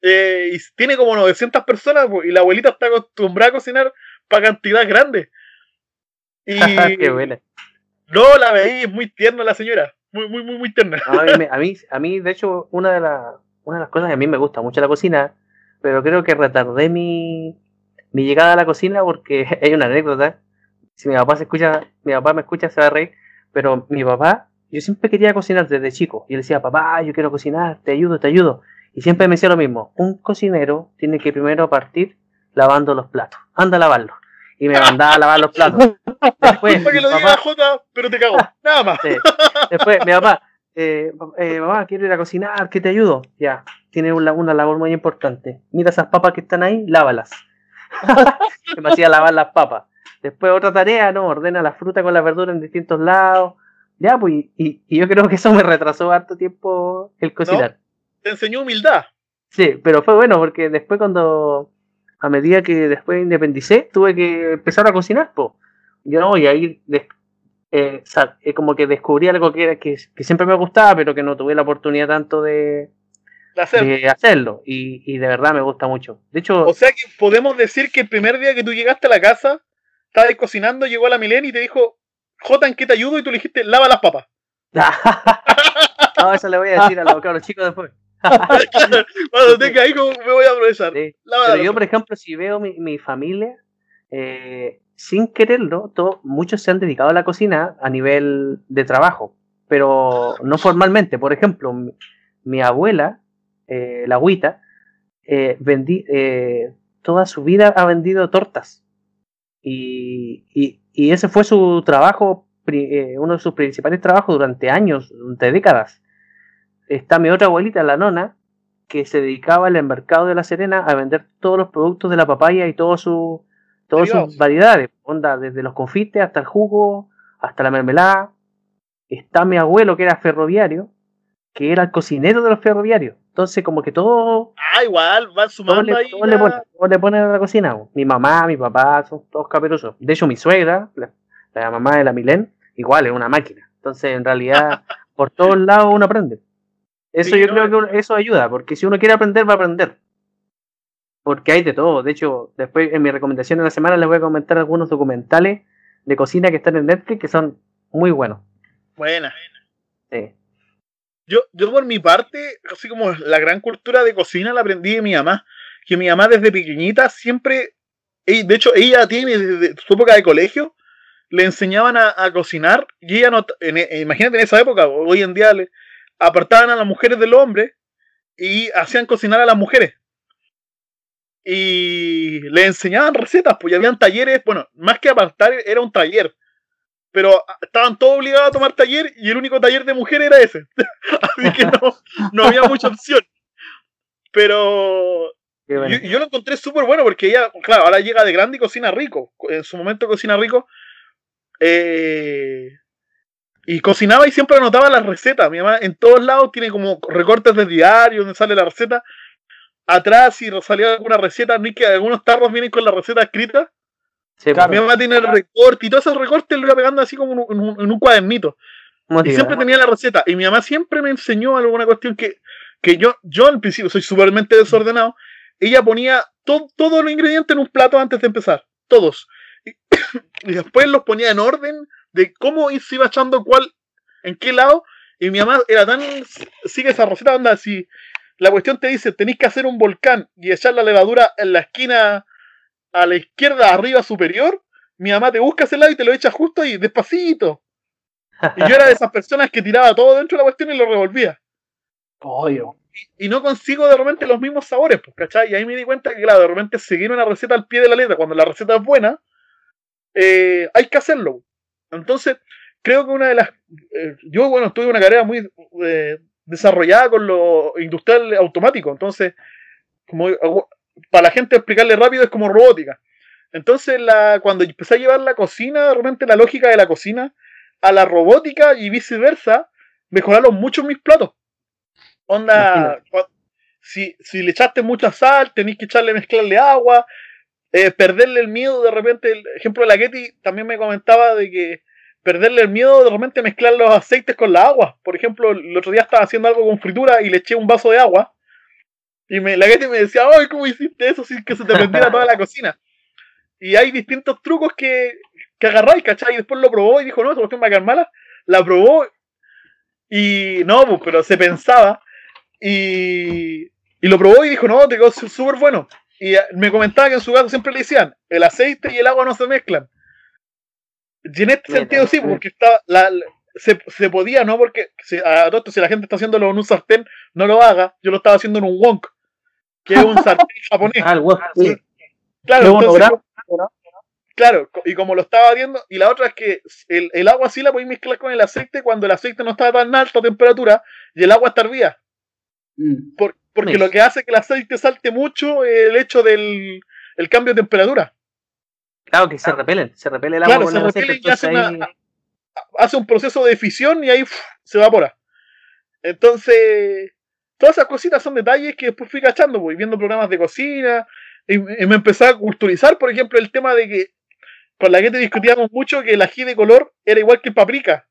Eh, y tiene como 900 personas y la abuelita está acostumbrada a cocinar para cantidades grandes. Y Qué buena. no, la veí, es muy tierna la señora, muy, muy, muy, muy tierna. No, a, mí, a, mí, a mí, de hecho, una de, las una de las cosas que a mí me gusta mucho la cocina, pero creo que retardé mi, mi llegada a la cocina porque hay una anécdota. Si mi papá se escucha, mi papá me escucha, se va a reír, pero mi papá, yo siempre quería cocinar desde chico. Y él decía, papá, yo quiero cocinar, te ayudo, te ayudo. Y siempre me decía lo mismo, un cocinero tiene que primero partir lavando los platos. Anda a lavarlos. Y me mandaba a lavar los platos. Después, Para que lo diga papá- Jota, pero te cago. Nada más. Sí. Después, mi papá, eh, eh, mamá, quiero ir a cocinar, ¿qué te ayudo? Ya, tiene una, una labor muy importante. Mira esas papas que están ahí, lávalas. Que me hacía lavar las papas. Después otra tarea, ¿no? Ordena la fruta con la verdura en distintos lados. Ya, pues, y, y yo creo que eso me retrasó harto tiempo el cocinar. Te enseñó humildad. Sí, pero fue bueno porque después cuando, a medida que después independicé, tuve que empezar a cocinar, pues. Yo no, y ahí des- eh, eh, como que descubrí algo que, era- que, que siempre me gustaba, pero que no tuve la oportunidad tanto de, de hacer. de hacerlo. Y, y de verdad me gusta mucho. De hecho, O sea que podemos decir que el primer día que tú llegaste a la casa, estabas cocinando, llegó la Milena y te dijo, Jota, ¿en qué te ayudo? Y tú le dijiste, lava las papas. no, eso le voy a decir a los cabros chicos después. Cuando tenga ahí, me voy a aprovechar. Sí. Pero yo, por papas. ejemplo, si veo mi, mi familia, eh, sin quererlo, todo, muchos se han dedicado a la cocina a nivel de trabajo, pero no formalmente. Por ejemplo, mi, mi abuela, eh, la agüita, eh, vendí, toda su vida ha vendido tortas. Y, y, y ese fue su trabajo, uno de sus principales trabajos durante años, durante décadas. Está mi otra abuelita, la nona, que se dedicaba al mercado de La Serena a vender todos los productos de la papaya y todo su, todas sus variedades. Onda, desde los confites hasta el jugo, hasta la mermelada. Está mi abuelo, que era ferroviario, que era el cocinero de los ferroviarios. Entonces, como que todo, Ah, igual, van todo, sumando le, ahí. todo le la- pone, todo le pone a la cocina. bo. Mi mamá, mi papá, son todos caperusos. De hecho, mi suegra, la, la mamá de la Milén, igual es una máquina. Entonces, en realidad, por todos lados uno aprende. Eso Sí, yo no, creo es- que uno- eso ayuda, porque si uno quiere aprender, va a aprender. Porque hay de todo. De hecho, después en mi recomendación de la semana les voy a comentar algunos documentales de cocina que están en Netflix que son muy buenos. Buena. Sí. Yo, yo por mi parte, así como la gran cultura de cocina la aprendí de mi mamá. Que mi mamá desde pequeñita siempre, de hecho ella tiene desde su época de colegio, le enseñaban a, a cocinar y ella no, en e- imagínate en esa época, hoy en día le apartaban a las mujeres del hombre y hacían cocinar a las mujeres. Y le enseñaban recetas, pues ya habían talleres, bueno, más que apartar era un taller. Pero estaban todos obligados a tomar taller y el único taller de mujeres era ese. Así que no, no había mucha opción. Pero bueno. yo, yo lo encontré súper bueno porque ella, claro, ahora llega de grande y cocina rico. En su momento cocina rico. Eh, y cocinaba y siempre anotaba las recetas. Mi mamá en todos lados tiene como recortes de diario donde sale la receta. Atrás, si salía alguna receta, es que algunos tarros vienen con la receta escrita. Sí, Claro. Mi mamá tiene el recorte y todos esos recortes lo iba pegando así como en un, en un- cuadernito. Y motiva. siempre tenía la receta. Y mi mamá siempre me enseñó alguna cuestión que, que yo, yo al principio soy súpermente desordenado. Ella ponía to- todos los ingredientes en un plato antes de empezar. Todos. Y, y después los ponía en orden de cómo se iba echando cuál, en qué lado. Y mi mamá era tan. Sigue esa receta, onda. Si la cuestión te dice tenéis que hacer un volcán y echar la levadura en la esquina a la izquierda, arriba, superior. Mi mamá te busca ese lado y te lo echa justo ahí, despacito. Y yo era de esas personas que tiraba todo dentro de la cuestión y lo revolvía. Obvio. Y no consigo de repente los mismos sabores, pues, ¿cachai? Y ahí me di cuenta que, claro, de repente seguir una receta al pie de la letra, cuando la receta es buena, eh, hay que hacerlo. Entonces, creo que una de las... eh, yo, bueno, tuve una carrera muy eh, desarrollada con lo industrial automático, entonces, como para la gente explicarle rápido es como robótica. Entonces, la, cuando empecé a llevar la cocina, de repente la lógica de la cocina a la robótica y viceversa, mejoraron mucho mis platos. Onda, si, si le echaste mucha sal, tenéis que echarle, mezclarle agua, eh, perderle el miedo de repente, el ejemplo de la Getty también me comentaba de que perderle el miedo de repente mezclar los aceites con la agua. Por ejemplo, el otro día estaba haciendo algo con fritura y le eché un vaso de agua. Y me, la Getty me decía, ¡ay, cómo hiciste eso sin que se te prendiera toda la cocina! Y hay distintos trucos que, que agarráis, ¿cachai? Y después lo probó y dijo, no, esa cuestión va a quedar mala. La probó y no, pues, pero se pensaba. Y, y lo probó y dijo, no, te quedó súper bueno. Y eh, me comentaba que en su caso siempre le decían, el aceite y el agua no se mezclan. Y en este sentido sí, porque estaba, la, la- se, se podía, ¿no? Porque si, a todo esto, si la gente está haciéndolo en un sartén, no lo haga. Yo lo estaba haciendo en un wonk, que es un sartén japonés. Ah, el huevo, sí. Claro, entonces, Claro, y como lo estaba viendo, y la otra es que el, el agua sí la podéis mezclar con el aceite cuando el aceite no está a tan alta temperatura y el agua está hervida. Mm. Por- porque lo que hace que el aceite salte mucho es el hecho del el cambio de temperatura. Claro que se repelen, se repele el agua Claro, con se el aceite, y hace una- un proceso de fisión y ahí se evapora. Entonces, todas esas cositas son detalles que después fui cachando, voy viendo programas de cocina y, y me empecé a culturizar, por ejemplo, el tema de que con la que te discutíamos mucho que el ají de color era igual que el paprika.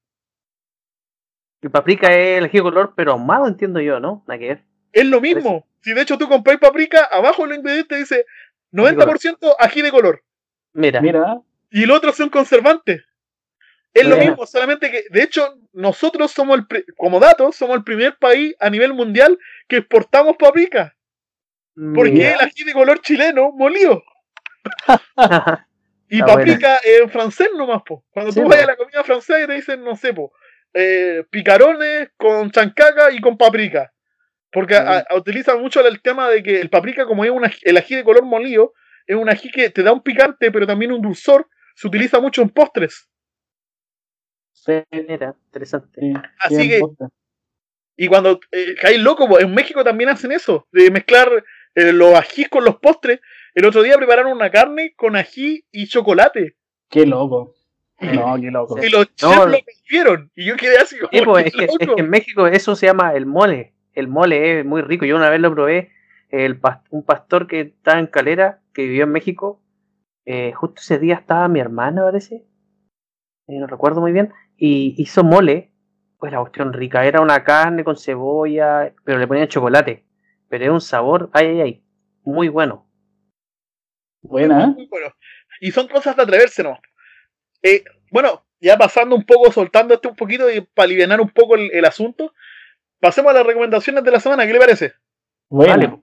El paprika es el ají de color, pero ahumado entiendo yo, ¿no? Nada que ver. Es lo mismo. Si de hecho tú compras paprika, abajo en los ingredientes dice 90% ají de color. Mira, Mira, Y el otro son conservantes. Es lo mismo, solamente que, de hecho, nosotros somos el, como datos, somos el primer país a nivel mundial que exportamos paprika. Porque Mira. el ají de color chileno molido. Y Está paprika en francés nomás, po. Cuando Sí, tú vayas a la comida francesa y te dicen, no sé, po, eh, picarones con chancaca y con paprika. Porque a- a- utilizan mucho el tema de que el paprika, como es un ají- el ají de color molido, es un ají que te da un picante, pero también un dulzor. Se utiliza mucho en postres. sí, mira, interesante. sí, Así que-. Y cuando eh, caes loco, po, en México también hacen eso, de mezclar eh, los ajís con los postres. El otro día prepararon una carne con ají y chocolate. Qué loco. No, qué loco. Y los No, chefs no. lo vieron. Y yo quedé así como, Sí, pues, "Qué es, que, es loco". que en México eso se llama el mole. El mole es muy rico. Yo una vez lo probé. El un pastor que estaba en Calera, que vivió en México. eh, justo ese día estaba mi hermana, parece. eh, no recuerdo muy bien. Y hizo mole. Pues la cuestión rica. Era una carne con cebolla, pero le ponían chocolate. Pero era un sabor, ay, ay, ay. Muy bueno. Buena, ¿eh? Muy bueno. Y son cosas de atreverse, ¿no? Eh, bueno, ya pasando un poco, soltando este un poquito y para aliviar un poco el, el asunto, pasemos a las recomendaciones de la semana. ¿Qué le parece? Vale.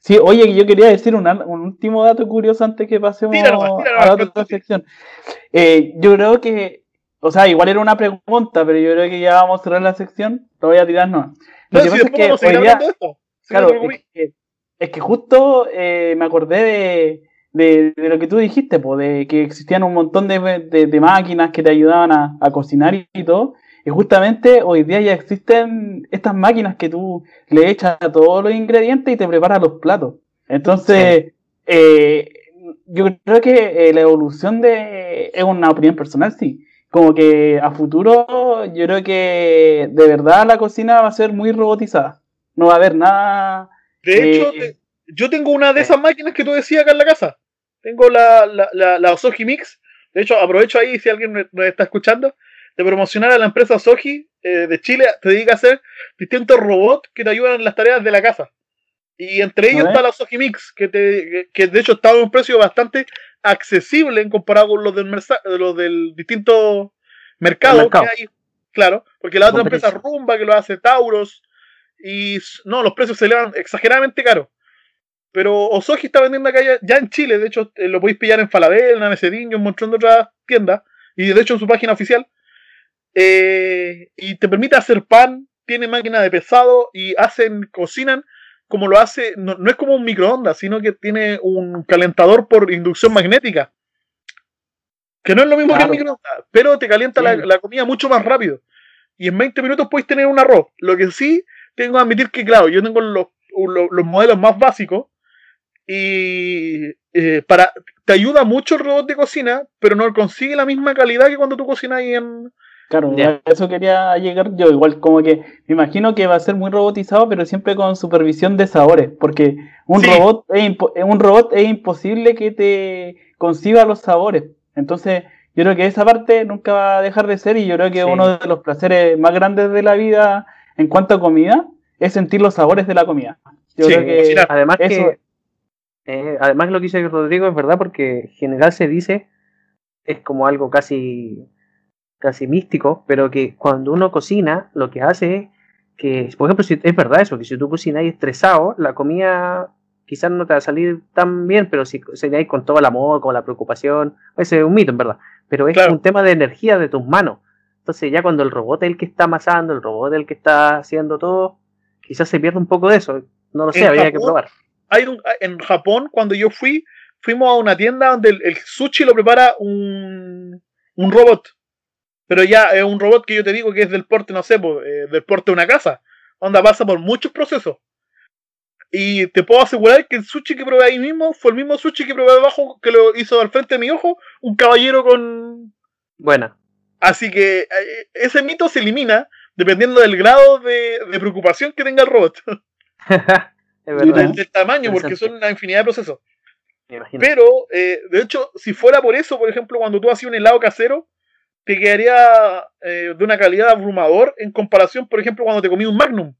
Sí, oye, yo quería decir un, un último dato curioso antes que pasemos a la otra sección. Eh, yo creo que, o sea, igual era una pregunta, pero yo creo que ya vamos a cerrar la sección. Lo voy a tirar, no. Lo No, que si pasa es que hoy día- esto. Claro, no es que, es que justo eh, me acordé de, de, de lo que tú dijiste, po, de que existían un montón de, de- de máquinas que te ayudaban a, a cocinar y, y todo. Y justamente hoy día ya existen estas máquinas que tú le echas todos los ingredientes y te preparas los platos. Entonces, eh, yo creo que eh, la evolución de es una opinión personal, sí. Como que a futuro yo creo que de verdad la cocina va a ser muy robotizada. No va a haber nada De hecho, eh, te- yo tengo una de eh. esas máquinas que tú decías acá en la casa. Tengo la, la, la, la Osoji Mix. De hecho, aprovecho ahí, si alguien me- nos está escuchando, de promocionar a la empresa Osoji eh, de Chile. Te dedica a hacer distintos robots que te ayudan en las tareas de la casa. Y entre ellos está la Osoji Mix, que, te, que, que de hecho está a un precio bastante accesible en comparado con los del, mersa- los del distinto mercado, que hay. Claro, porque la otra empresa. Rumba, que lo hace Tauros, y no, los precios se elevan exageradamente caros. Pero Osoji está vendiendo acá ya, ya en Chile, de hecho eh, lo podéis pillar en Falabella, en Amecediño, un montón de otras tiendas, y de hecho en su página oficial. Eh, y te permite hacer pan, tiene máquina de pesado y hacen, cocinan como lo hace, no, no es como un microondas, sino que tiene un calentador por inducción magnética. Que no es lo mismo Claro. que el microondas, pero te calienta la, comida mucho más rápido. Y en 20 minutos puedes tener un arroz. Lo que sí, tengo que admitir que, claro, yo tengo los, los, los modelos más básicos y eh, para te ayuda mucho el robot de cocina, pero no consigue la misma calidad que cuando tú cocinas ahí en... Claro, Ya. a eso quería llegar yo. Igual como que me imagino que va a ser muy robotizado, pero siempre con supervisión de sabores, porque un Sí. robot es impo- un robot es imposible que te conciba los sabores. Entonces, yo creo que esa parte nunca va a dejar de ser y yo creo que Sí. uno de los placeres más grandes de la vida en cuanto a comida es sentir los sabores de la comida. Yo Sí, creo que. Además Eso- que eh, además lo que dice Rodrigo es verdad porque en general se dice es como algo casi casi místico, pero que cuando uno cocina lo que hace es que, por ejemplo, si es verdad eso, que si tú cocinas estresado, la comida quizás no te va a salir tan bien, pero si cocináis con todo el amor, con la preocupación, ese es un mito en verdad, pero es Claro. un tema de energía de tus manos. Entonces ya cuando el robot es el que está amasando, el robot es el que está haciendo todo, quizás se pierde un poco de eso. No lo sé, En habría que Japón, probar. Hay un- en Japón, cuando yo fui, fuimos a una tienda donde el, el sushi lo prepara un, un robot. Pero ya es un robot que yo te digo que es del porte, no sé, po, eh, del porte de una casa. Onda pasa por muchos procesos. Y te puedo asegurar que el sushi que probé ahí mismo fue el mismo sushi que probé abajo, que lo hizo al frente de mi ojo, un caballero con, Buena. Así que eh, ese mito se elimina dependiendo del grado de, de preocupación que tenga el robot, es verdad. del tamaño, porque son una infinidad de procesos. Me imagino. Pero, eh, de hecho, si fuera por eso, por ejemplo, cuando tú hacías un helado casero, te quedaría eh, de una calidad abrumador en comparación, por ejemplo, cuando te comí un Magnum.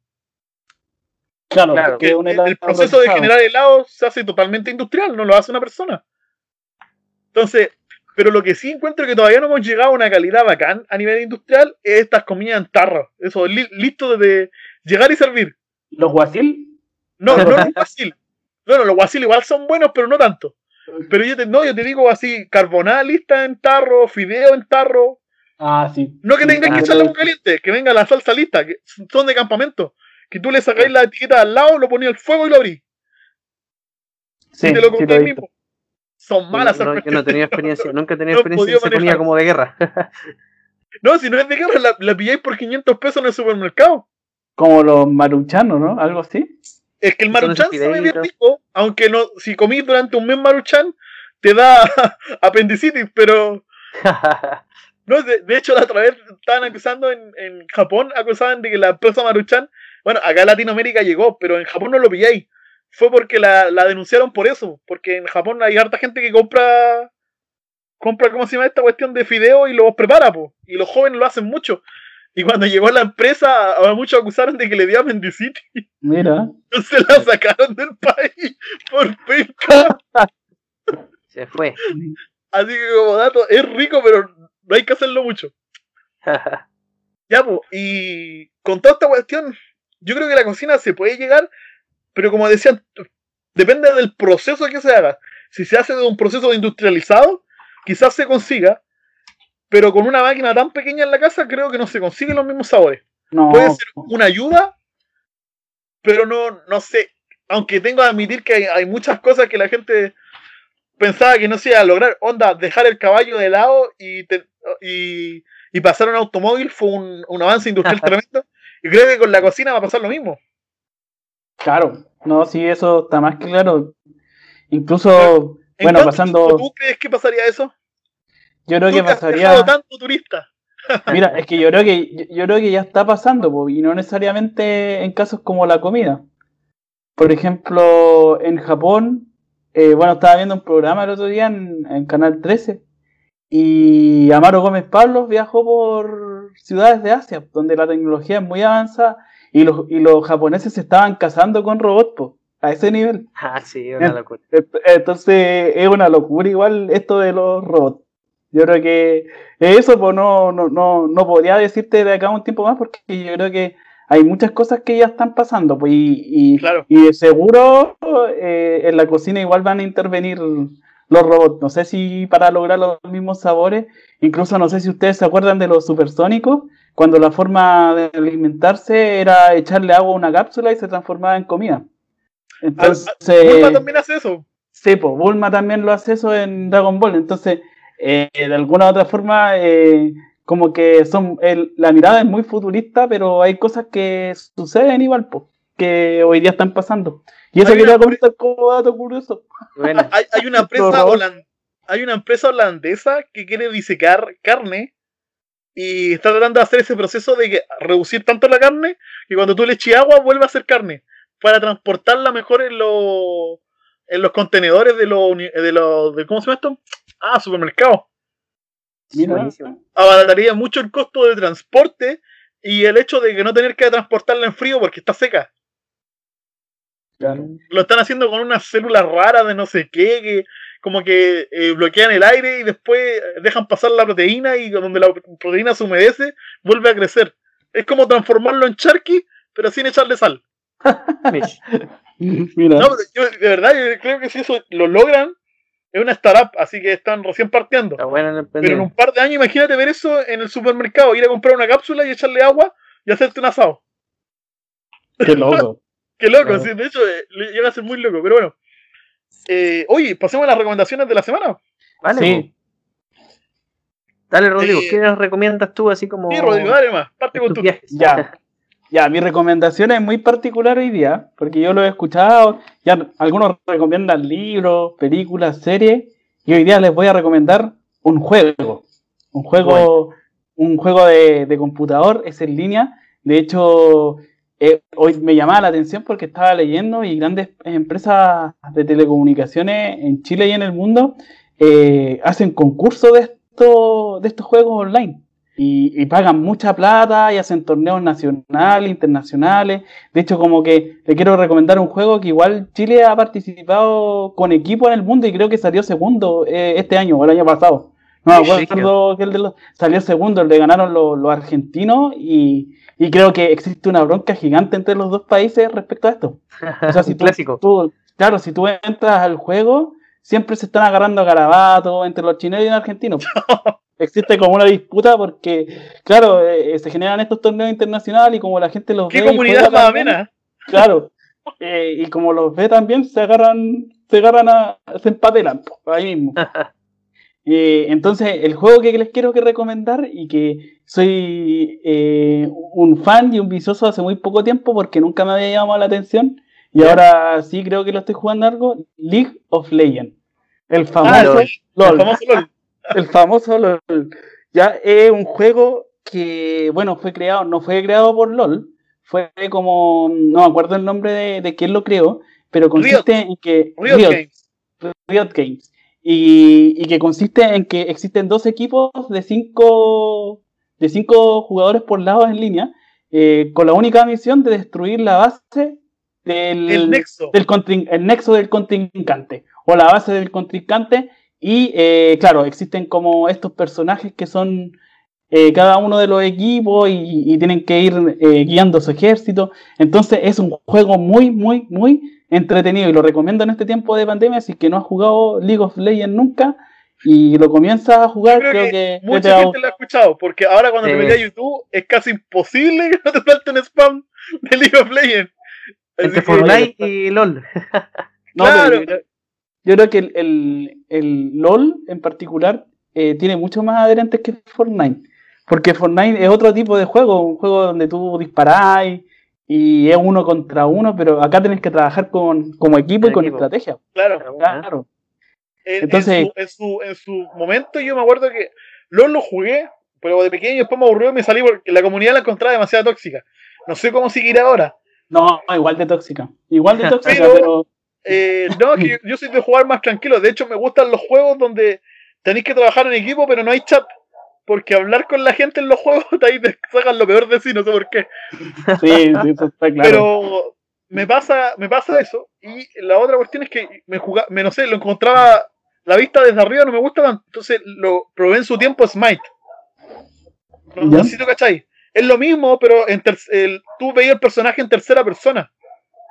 claro, claro, porque Que un el, helado el proceso de generar helado se hace totalmente industrial, no lo hace una persona. Entonces, pero lo que sí encuentro que todavía no hemos llegado a una calidad bacán a nivel industrial es estas comidas en tarro. Eso, li- listo de llegar y servir. los guasil No, no los guasil. Bueno, los guasil igual son buenos, pero no tanto. Pero yo te, no, yo te digo así, carbonada lista en tarro, fideo en tarro. Ah, sí. No que Sí, tengas que echarle agua caliente, que venga la salsa lista, que son de campamento. Que tú le sacáis la etiqueta al lado, lo ponías al fuego y lo abrís. Sí, y te lo sí ahí visto. mismo. Son malas no, yo no tenido experiencia, nunca No he experiencia en comida como de guerra. No, si no es de guerra, la, la pilláis por 500 pesos en el supermercado. Como los maruchanos, ¿no? Algo así. Es que el maruchan sabe bien rico, aunque no, si comís durante un mes maruchan, te da apendicitis, pero no, de, de hecho la otra vez estaban acusando en, en Japón, acusaban de que la empresa maruchan, bueno, acá en Latinoamérica llegó, pero en Japón no lo pilláis. Fue porque la, la denunciaron por eso, porque en Japón hay harta gente que compra, compra, ¿cómo se llama esta cuestión de fideo y los prepara, po, y los jóvenes lo hacen mucho. Y cuando llegó a la empresa, a muchos acusaron de que le dio apendicitis. Mira. Se la sacaron del país por pesca. Se fue. Así que como dato, es rico, pero no hay que hacerlo mucho. Ya, pues, y con toda esta cuestión, yo creo que la cocina se puede llegar, pero como decían, depende del proceso que se haga. Si se hace de un proceso industrializado, quizás se consiga, pero con una máquina tan pequeña en la casa, creo que no se consiguen los mismos sabores. No. puede ser una ayuda, pero no, no sé. Aunque tengo que admitir que hay, hay muchas cosas que la gente pensaba que no se iba a lograr. Onda, dejar el caballo de lado y, te- y, y pasar un automóvil fue un, un avance industrial tremendo. Y creo que con la cocina va a pasar lo mismo. Claro. No, sí, eso está más que claro. Incluso, ¿En bueno, pasando. ¿Tú crees que pasaría eso? Yo creo que has pasaría. tanto turista. Mira, es que yo creo que yo, yo creo que ya está pasando, po, y no necesariamente en casos como la comida. Por ejemplo, en Japón eh, bueno, estaba viendo un programa el otro día en, en Canal 13 y Amaro Gómez Pablo viajó por ciudades de Asia, donde la tecnología es muy avanzada y los, y los japoneses se estaban casando con robots, po, a ese nivel. Ah, sí, una locura. Ent- Entonces es una locura igual esto de los robots. Yo creo que eso pues no, no, no, no podría decirte de acá un tiempo más porque yo creo que hay muchas cosas que ya están pasando pues, y, y, Claro. y de seguro eh, en la cocina igual van a intervenir los robots. No sé si para lograr los mismos sabores, incluso no sé si ustedes se acuerdan de los supersónicos, cuando la forma de alimentarse era echarle agua a una cápsula y se transformaba en comida. Entonces, Bulma también hace eso. Sí, pues Bulma también lo hace eso en Dragon Ball. Entonces, eh, de alguna u otra forma, eh, como que son el- la mirada es muy futurista, pero hay cosas que suceden igual, pues, que hoy día están pasando. Y eso quería comentar como dato curioso. Bueno, Hay, hay una empresa hay una empresa holandesa que quiere disecar carne y está tratando de hacer ese proceso de que- reducir tanto la carne que cuando tú le eches agua vuelve a ser carne para transportarla mejor en los en los contenedores de los de los de cómo se llama esto ah supermercados Mira, buenísimo. abarataría mucho el costo de transporte y el hecho de que no tener que transportarla en frío porque está seca claro. lo están haciendo con unas células raras de no sé qué, que como que eh, bloquean el aire y después dejan pasar la proteína y donde la proteína se humedece, vuelve a crecer. Es como transformarlo en charqui, pero sin echarle sal. Mira, No, pero yo, de verdad, yo creo que si eso lo logran, es una startup, así que están recién partiendo. Está bueno el Pero en un par de años, imagínate ver eso en el supermercado, ir a comprar una cápsula y echarle agua y hacerte un asado. qué loco. Qué loco, sí, de hecho, eh, llega a ser muy loco, pero bueno. Eh, oye, pasemos a las recomendaciones de la semana. Vale, Sí, po. Dale, Rodrigo, Eh, ¿qué nos recomiendas tú así como Sí, Rodrigo, dale más, parte con tu. ya. Ya, mi recomendación es muy particular hoy día, porque yo lo he escuchado, ya algunos recomiendan libros, películas, series, y hoy día les voy a recomendar un juego. Un juego, un juego de, de computador, es en línea. De hecho, eh, hoy me llamaba la atención porque estaba leyendo y grandes empresas de telecomunicaciones en Chile y en el mundo eh, hacen concursos de, esto, de estos juegos online. Y, y pagan mucha plata y hacen torneos nacionales, internacionales. De hecho, como que le quiero recomendar un juego que igual Chile ha participado con equipo en el mundo y creo que salió segundo eh, este año o el año pasado. No me acuerdo que el de los, salió segundo, le ganaron los, los argentinos y, y creo que existe una bronca gigante entre los dos países respecto a esto. O sea, si tú, tú- claro, si tú entras al juego, siempre se están agarrando a garabatos entre los chilenos y los argentinos. Existe como una disputa porque, claro, eh, se generan estos torneos internacionales y como la gente los ¿Qué ve. y comunidad más amena? Claro. eh, y como los ve también, se agarran, se agarran a, se empatelan, ahí mismo. Eh, entonces, el juego que les quiero que recomendar y que soy un fan y un vicioso hace muy poco tiempo porque nunca me había llamado la atención y ahora sí creo que lo estoy jugando algo, League of Legends. El famoso LOL. LOL. El famoso LOL. El famoso LOL. Ya es un juego que, bueno, fue creado, no fue creado por LOL, fue como, no me acuerdo el nombre de, de quién lo creó, pero consiste en que Riot Riot, Games. Riot Games. Y, y que consiste en que existen dos equipos de cinco, de cinco jugadores por lado en línea, eh, con la única misión de destruir la base del, El Nexo. del el nexo del contrincante o la base del contrincante y eh, claro existen como estos personajes que son eh, cada uno de los equipos y, y tienen que ir eh, guiando su ejército entonces es un juego muy muy muy entretenido y lo recomiendo en este tiempo de pandemia si es que no has jugado League of Legends nunca y lo comienzas a jugar creo creo que Mucha a gente lo ha escuchado, porque ahora cuando te metes a YouTube es casi imposible que no te salte un spam de League of Legends. Entre Fortnite y LOL. No, Claro. pero yo, creo- que el, el- el LOL en particular eh, tiene mucho más adherentes que Fortnite. Porque Fortnite es otro tipo de juego, un juego donde tú disparás y es uno contra uno, pero acá tenés que trabajar con, como equipo y con equipo. estrategia. Claro. Claro. En, Entonces- en, su, en, su, en su momento yo me acuerdo que LOL lo jugué, pero de pequeño después me aburrió y me salí porque la comunidad la encontraba demasiado tóxica. No sé cómo seguir ahora. No, igual de tóxica. Igual de tóxica, Pero- pero, Eh, no, que yo, yo soy de jugar más tranquilo. De hecho, me gustan los juegos donde tenéis que trabajar en equipo, pero no hay chat. Porque hablar con la gente en los juegos, de ahí te sacan lo peor de sí, no sé por qué. Sí, sí, eso está claro. Pero me pasa, me pasa eso. Y la otra cuestión es que me jugaba, me no sé, lo encontraba la vista desde arriba no me gusta tanto. Entonces lo probé en su tiempo Smite. No, ¿Ya? sé si lo cacháis. Es lo mismo, pero en el, tú veías el personaje en tercera persona.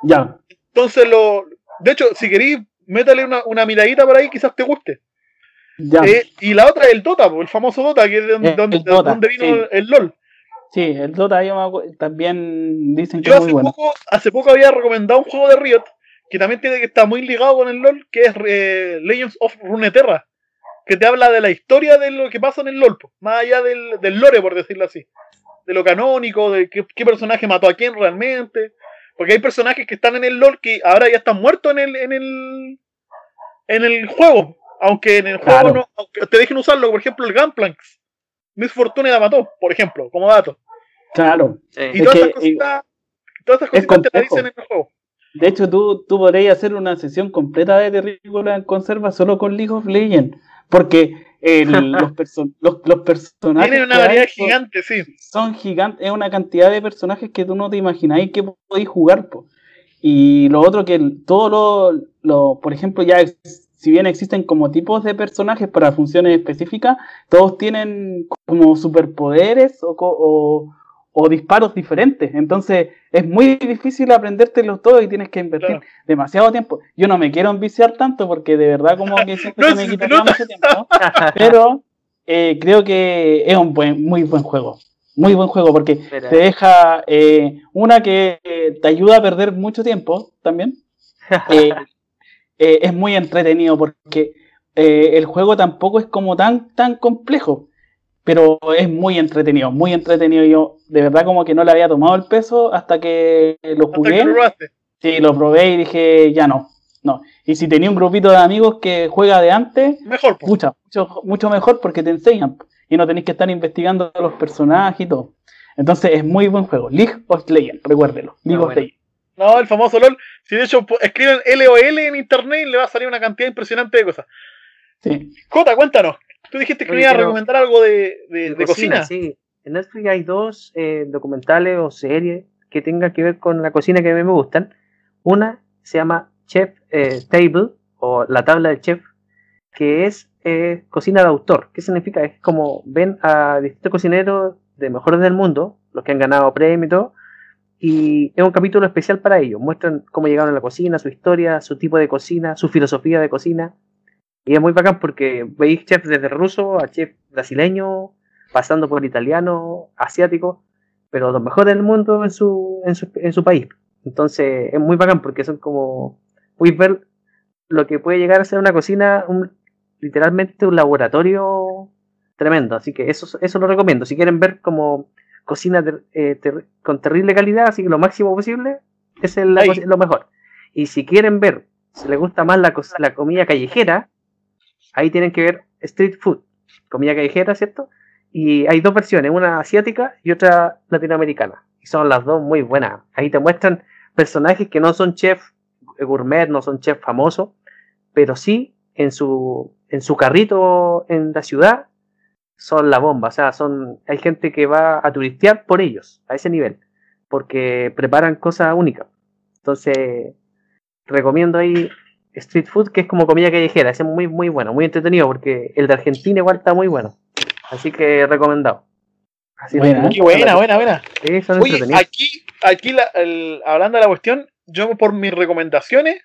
Ya, Entonces lo. De hecho, si queréis, métale una, una miradita por ahí, quizás te guste. ya. Eh, y la otra es el Dota, el famoso Dota, que es de donde, El donde- de donde vino sí. el LOL. Sí, el Dota yo también dicen que Yo es hace muy bueno. poco, hace poco había recomendado un juego de Riot que también tiene que estar muy ligado con el LOL, que es eh, Legends of Runeterra, que te habla de la historia de lo que pasa en el LOL, más allá del, del lore, por decirlo así, de lo canónico, de qué, qué personaje mató a quién realmente, porque hay personajes que están en el LOL que ahora ya están muertos en el en el en el juego, aunque en el juego Claro. no, aunque te dejen usarlo, por ejemplo, el Gunplanks. Miss Fortune la mató, por ejemplo, como dato. Claro. Sí. Y Es todas que, esas cositas, todas esas es cositas te la dicen en el juego. De hecho, tú, tú podrías hacer una sesión completa de Terrícola en conserva solo con League of Legends. Porque el- los, perso- los, los personajes. Tienen una hay variedad son- gigante, sí. son gigantes, es una cantidad de personajes que tú no te imagináis que podéis jugar. po. Y lo otro que el- todo lo, por ejemplo, ya si bien existen como tipos de personajes para funciones específicas, todos tienen como superpoderes o, o- o disparos diferentes. Entonces es muy difícil aprendértelos todos y tienes que invertir Claro. demasiado tiempo. Yo no me quiero enviciar tanto porque de verdad como que siento No, que me nota. mucho tiempo pero eh, creo que es un buen, muy buen juego. Muy buen juego porque Espera. te deja eh, una que eh, te ayuda a perder mucho tiempo también. Eh, eh, es muy entretenido porque eh, el juego tampoco es como tan, tan complejo, pero es muy entretenido, muy entretenido. Yo de verdad como que no le había tomado el peso hasta que lo Hasta jugué. que lo probaste. Sí, lo probé y dije, ya no, no. Y si tenía un grupito de amigos que juega de antes, Mejor, po. mucho, mucho, mucho mejor porque te enseñan y no tenéis que estar investigando los personajes y todo. Entonces es muy buen juego. League of Legends, recuérdelo. League Ah, of bueno. Legends. No, el famoso LOL. Si de hecho escriben LOL en internet y le va a salir una cantidad impresionante de cosas. Sí. Jota, cuéntanos. Tú dijiste que me ibas a recomendar algo de, de, de cocina. Sí, en Netflix hay dos eh, documentales o series que tengan que ver con la cocina que a mí me gustan. Una se llama Chef eh, Table o la tabla del chef, que es eh, cocina de autor. ¿Qué significa? Es como ven a distintos cocineros de mejores del mundo, los que han ganado premios y todo, y es un capítulo especial para ellos. Muestran cómo llegaron a la cocina, su historia, su tipo de cocina, su filosofía de cocina. Y es muy bacán porque veis chef desde ruso a chef brasileño, pasando por italiano, asiático, pero los mejores del mundo en su, en su, en su país. Entonces es muy bacán porque son como, puedes ver lo que puede llegar a ser una cocina, un, literalmente un laboratorio tremendo. Así que eso, eso lo recomiendo. Si quieren ver como cocina ter- eh, ter- con terrible calidad, así que lo máximo posible, es la Ahí. co- lo mejor. Y si quieren ver, si les gusta más la, la comida callejera, ahí tienen que ver street food, comida callejera, ¿cierto? Y hay dos versiones, una asiática y otra latinoamericana. Y son las dos muy buenas. Ahí te muestran personajes que no son chef gourmet, no son chef famosos, pero sí en su, en su carrito en la ciudad son la bomba. O sea, son, hay gente que va a turistear por ellos, a ese nivel, porque preparan cosas únicas. Entonces, recomiendo ahí street food, que es como comida callejera. Ese es muy, muy bueno, muy entretenido, porque el de Argentina igual está muy bueno. Así que recomendado. Así Buena. Qué buena, buena, buena. Sí, son Oye, entretenidos. aquí, aquí la- el- hablando de la cuestión, yo por mis recomendaciones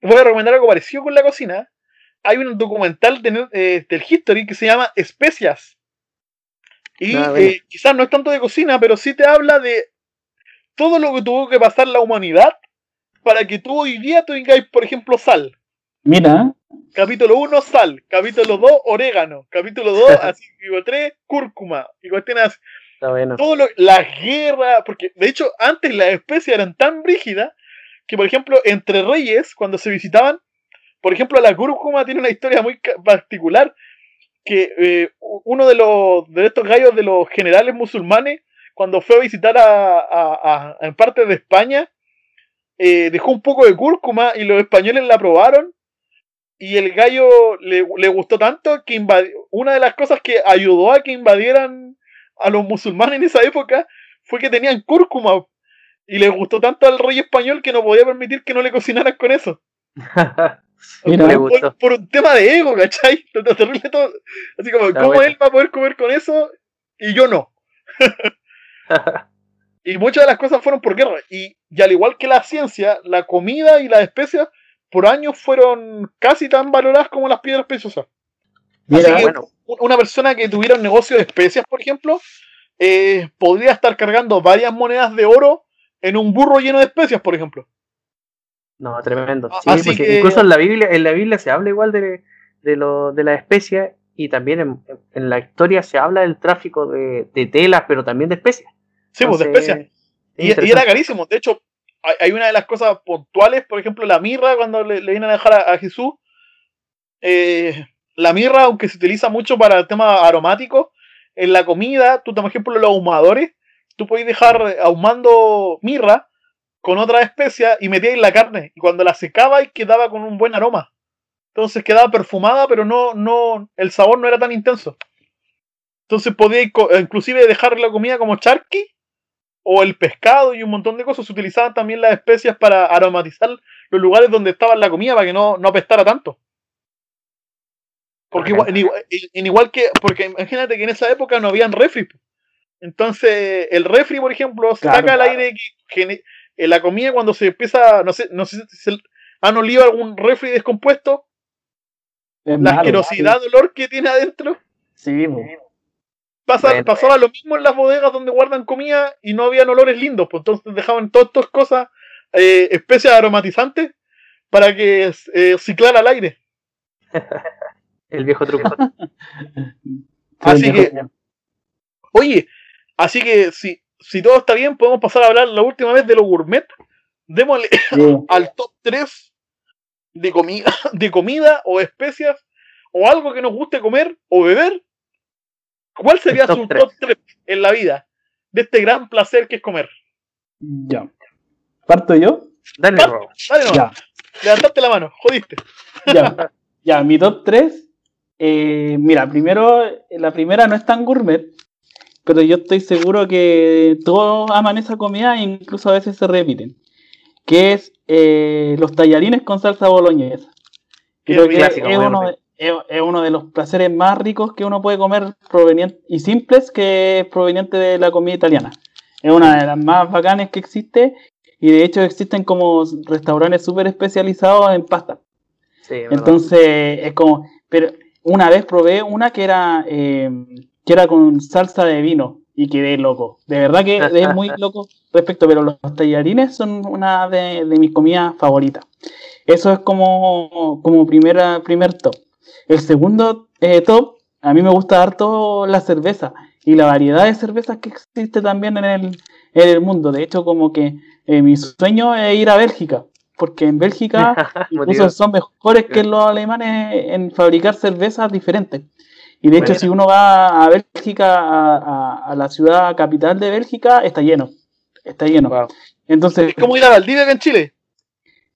voy a recomendar algo parecido con la cocina. Hay un documental de- eh, del History que se llama Especias. Y Ah, bueno. eh, quizás no es tanto de cocina, pero sí te habla de todo lo que tuvo que pasar la humanidad para que tú hoy día tengáis, por ejemplo, sal. Mira, Capítulo 1, sal. Capítulo 2, orégano. Capítulo 2, así, digo, 3, cúrcuma. Y cuestiones Está bueno. todo lo, las guerras, porque de hecho antes las especies eran tan brígidas que, por ejemplo, entre reyes, cuando se visitaban, por ejemplo, la cúrcuma tiene una historia muy particular, que eh, uno de los de estos gallos de los generales musulmanes, cuando fue a visitar a, a- a- en parte de España, eh, dejó un poco de cúrcuma y los españoles la probaron y el gallo le, le gustó tanto que invadió, una de las cosas que ayudó a que invadieran a los musulmanes en esa época fue que tenían cúrcuma y le gustó tanto al rey español que no podía permitir que no le cocinaran con eso. Mira, Le Por, gustó. por un tema de ego, ¿cachai? Terrible todo. Así como, Está ¿cómo bueno. él va a poder comer con eso y yo no? Y muchas de las cosas fueron por guerra. Y, y al igual que la ciencia, la comida y las especias por años fueron casi tan valoradas como las piedras preciosas. Mira, Así que bueno. una persona que tuviera un negocio de especias, por ejemplo, eh, podría estar cargando varias monedas de oro en un burro lleno de especias, por ejemplo. No, tremendo. Sí, así porque que- incluso en la Biblia, en la Biblia se habla igual de, de lo de las especias y también en, en la historia se habla del tráfico de, de telas, pero también de especias. Sí, pues de especias. es Y, y era carísimo. De hecho, hay, una de las cosas puntuales, por ejemplo, la mirra, cuando le, le vienen a dejar a, a Jesús. eh, la mirra, aunque se utiliza mucho para el tema aromático, en la comida, tú, por ejemplo, los ahumadores, tú podés dejar ahumando mirra con otra especia y metíais la carne. Y cuando la secabais, quedaba con un buen aroma. Entonces quedaba perfumada, pero no, no, el sabor no era tan intenso. Entonces podíais inclusive dejar la comida como charqui o el pescado y un montón de cosas. Se utilizaban también las especias para aromatizar los lugares donde estaba la comida para que no, no apestara tanto. Porque igual, en, igual, en igual que, porque imagínate que en esa época no habían refri. Entonces, el refri, por ejemplo, Claro, saca al claro. aire que, gene- eh, la comida cuando se empieza, no sé, no sé si se- han olido algún refri descompuesto, es la malo, asquerosidad, olor que tiene adentro. Sí, po. Pasa, Bueno. pasaba lo mismo en las bodegas donde guardan comida y no habían olores lindos, pues entonces dejaban todas estas cosas, eh, especias aromatizantes, para que eh, ciclara al aire. El viejo truco. Así Sí, que- Oye, así que si, si todo está bien, podemos pasar a hablar la última vez de lo gourmet. Démosle sí. al top 3 de comida, de comida o especias o algo que nos guste comer o beber. ¿Cuál sería top su top 3 en la vida de este gran placer que es comer? Ya. ¿Parto yo? Dale, Robo. Dale nomás. Ya. Levantaste la mano, jodiste. Ya, ya, mi top 3. mira, primero, la primera no es tan gourmet, pero yo estoy seguro que todos aman esa comida e incluso a veces se repiten. Que es eh, los tallarines con salsa boloñesa. Creo que. Clásico, es, muy uno, de, es, es uno de los placeres más ricos que uno puede comer proveniente, y simples que es proveniente de la comida italiana. Es una de las más bacanes que existe y de hecho existen como restaurantes súper especializados en pasta. Sí. Entonces, es como, pero una vez probé una que era, eh, que era con salsa de vino y quedé loco. De verdad que es muy loco respecto, pero los tallarines son una de, de mis comidas favoritas. Eso es como, como primera, primer top. El segundo eh, top, a mí me gusta harto la cerveza y la variedad de cervezas que existe también en el, en el mundo. De hecho, como que eh, mi sueño es ir a Bélgica, porque en Bélgica incluso son mejores que los alemanes en fabricar cervezas diferentes. Y de hecho, Bueno. si uno va a Bélgica, a, a- a la ciudad capital de Bélgica, está lleno. Está lleno. Wow. Entonces, Es como ir a Valdivia en Chile.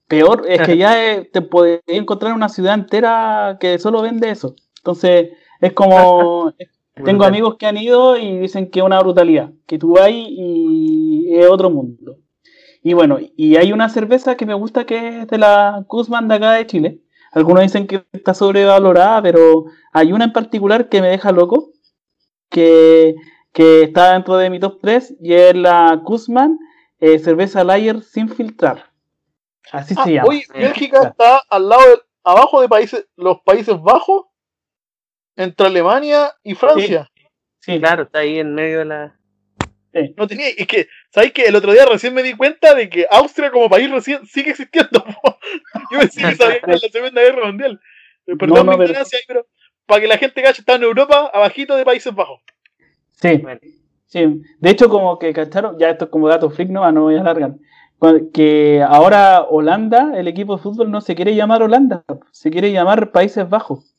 Peor es que ya eh, te podés encontrar una ciudad entera que solo vende eso. Entonces, es como. Tengo amigos que han ido y dicen que es una brutalidad, que tú vas y es otro mundo. Y bueno, y hay una cerveza que me gusta que es de la Guzmán de acá de Chile. Algunos dicen que está sobrevalorada, pero hay una en particular que me deja loco, que, que está dentro de mi top 3 y es la Guzmán eh, cerveza Lager sin filtrar. Así Ah, se llama. oye, Bélgica está al lado, del- abajo de países, los Países Bajos, entre Alemania y Francia. Sí, Claro, está ahí en medio de la. sí. No tenía, es que, ¿sabéis que el otro día recién me di cuenta de que Austria como país recién sigue existiendo? Yo pensé que sabía que era la Segunda Guerra Mundial. Perdón No, no, mi pero- ignorancia ahí, pero para que la gente cache, está en Europa, abajito de Países Bajos. Sí. Bueno, Sí, de hecho, como que cacharon, ya esto es como dato freak, no, no voy a alargar. Que ahora Holanda, el equipo de fútbol, no se quiere llamar Holanda, se quiere llamar Países Bajos.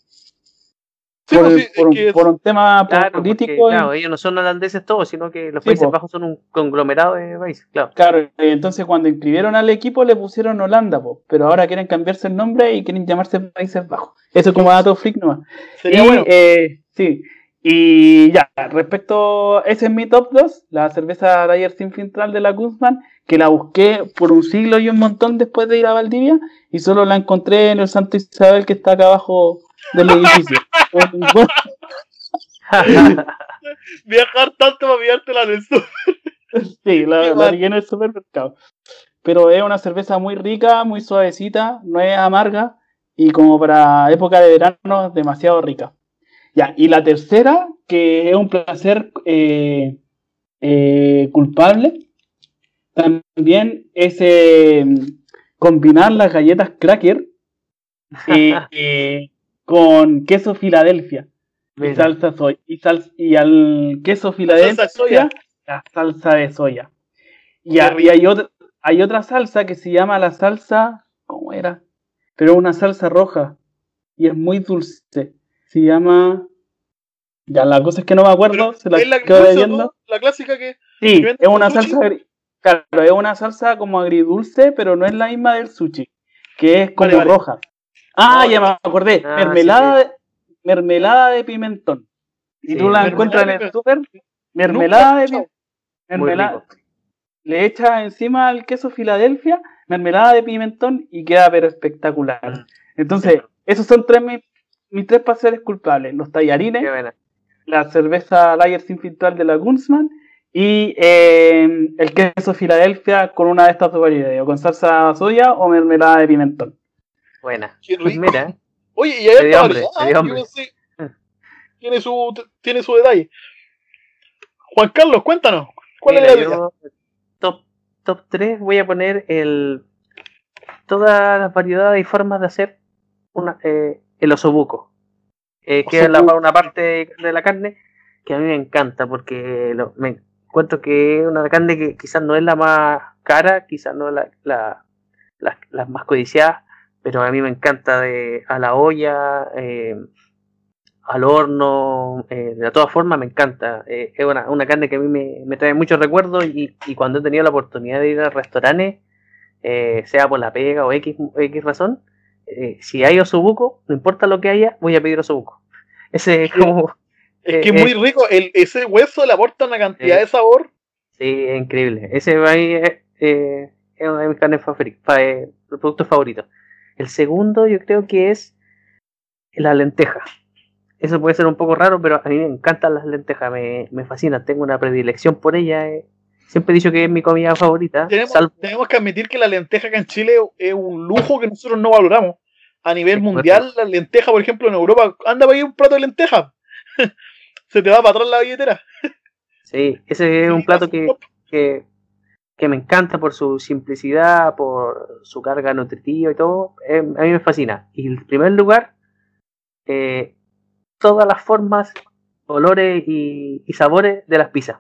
Sí, por, pues, sí, por un, que por un tema Claro, porque, político. claro, ellos no son holandeses todos, sino que los Sí, Países po. Bajos son un conglomerado de países, claro. Claro, eh, entonces cuando inscribieron al equipo le pusieron Holanda, po, pero ahora quieren cambiarse el nombre y quieren llamarse Países Bajos. Eso es como dato freak nomás. sería y, bueno. eh, sí, y ya, respecto, ese es mi top 2, la cerveza Dyer sin filtrar de la Guzmán, que la busqué por un siglo y un montón después de ir a Valdivia, y solo la encontré en el Santo Isabel que está acá abajo del edificio. Viajar tanto para pillártela en el sur. Sí, la, la en el supermercado. Pero es una cerveza muy rica, muy suavecita, no es amarga y como para época de verano demasiado rica. Ya, y la tercera, que es un placer eh, eh, culpable, también es eh, combinar las galletas cracker con queso Filadelfia y Mira, salsa soya. Y, sal- y al queso Filadelfia, de soya. la salsa de soya. Y, a- y hay, otra, hay otra salsa que se llama la salsa, ¿cómo era? Pero una salsa roja y es muy dulce. Se llama... Ya, la cosa es que no me acuerdo, Pero se la la, quedo la clásica que. Sí, que es una sushi. salsa, agri- claro, es una salsa como agridulce, pero no es la misma del sushi, que es como Vale, vale. roja. Ah, No, ya me acordé, Ah, mermelada, De, mermelada de pimentón. Y Sí, tú la encuentras en el súper, mermelada de pimentón. Mermelada-. Le echas encima al queso Filadelfia, mermelada de pimentón y queda pero espectacular. Entonces, esos son tres mis, mis tres placeres culpables, los tallarines, Qué buena. la cerveza Lager sin filtrar de la Gunzman y eh, el queso Filadelfia con una de estas dos variedades, o con salsa soya o mermelada de pimentón. Buena. Qué Pues mira, Oye, y hay variedad, pensé- Tiene su, tiene su detalle. Juan Carlos, cuéntanos. ¿Cuál mira, es la yo top, top 3 voy a poner el todas las variedades y formas de hacer una, eh, el osobuco. Eh, que es la, una parte de la carne que a mí me encanta porque lo- me encuentro que es una carne que quizás no es la más cara, quizás no es la, la, más codiciada, pero a mí me encanta de, a la olla, eh, al horno, eh, de todas formas me encanta. Eh, es una, una carne que a mí me, me trae muchos recuerdos y, y cuando he tenido la oportunidad de ir a restaurantes, sea por la pega o X, X razón, eh, si hay osobuco, no importa lo que haya, voy a pedir osobuco. Ese es como... Es que eh, es muy rico. El, ese hueso le aporta una cantidad Eh. de sabor. Sí, es increíble. Ese es, eh, es uno de mis carnes productos favoritos. El segundo yo creo que es la lenteja. Eso puede ser un poco raro, pero a mí me encantan las lentejas, me, me fascinan, tengo una predilección por ellas. eh. Siempre he dicho que es mi comida favorita, Tenemos, salvo tenemos que admitir que la lenteja acá en Chile es un lujo que nosotros no valoramos. A nivel mundial, la lenteja, por ejemplo, en Europa, anda para ahí un plato de lenteja. Se te va para atrás la billetera. Sí, ese es un plato que, que, que me encanta por su simplicidad, por su carga nutritiva y todo. eh, a mí me fascina. Y en primer lugar, eh, todas las formas, olores y, y sabores de las pizzas.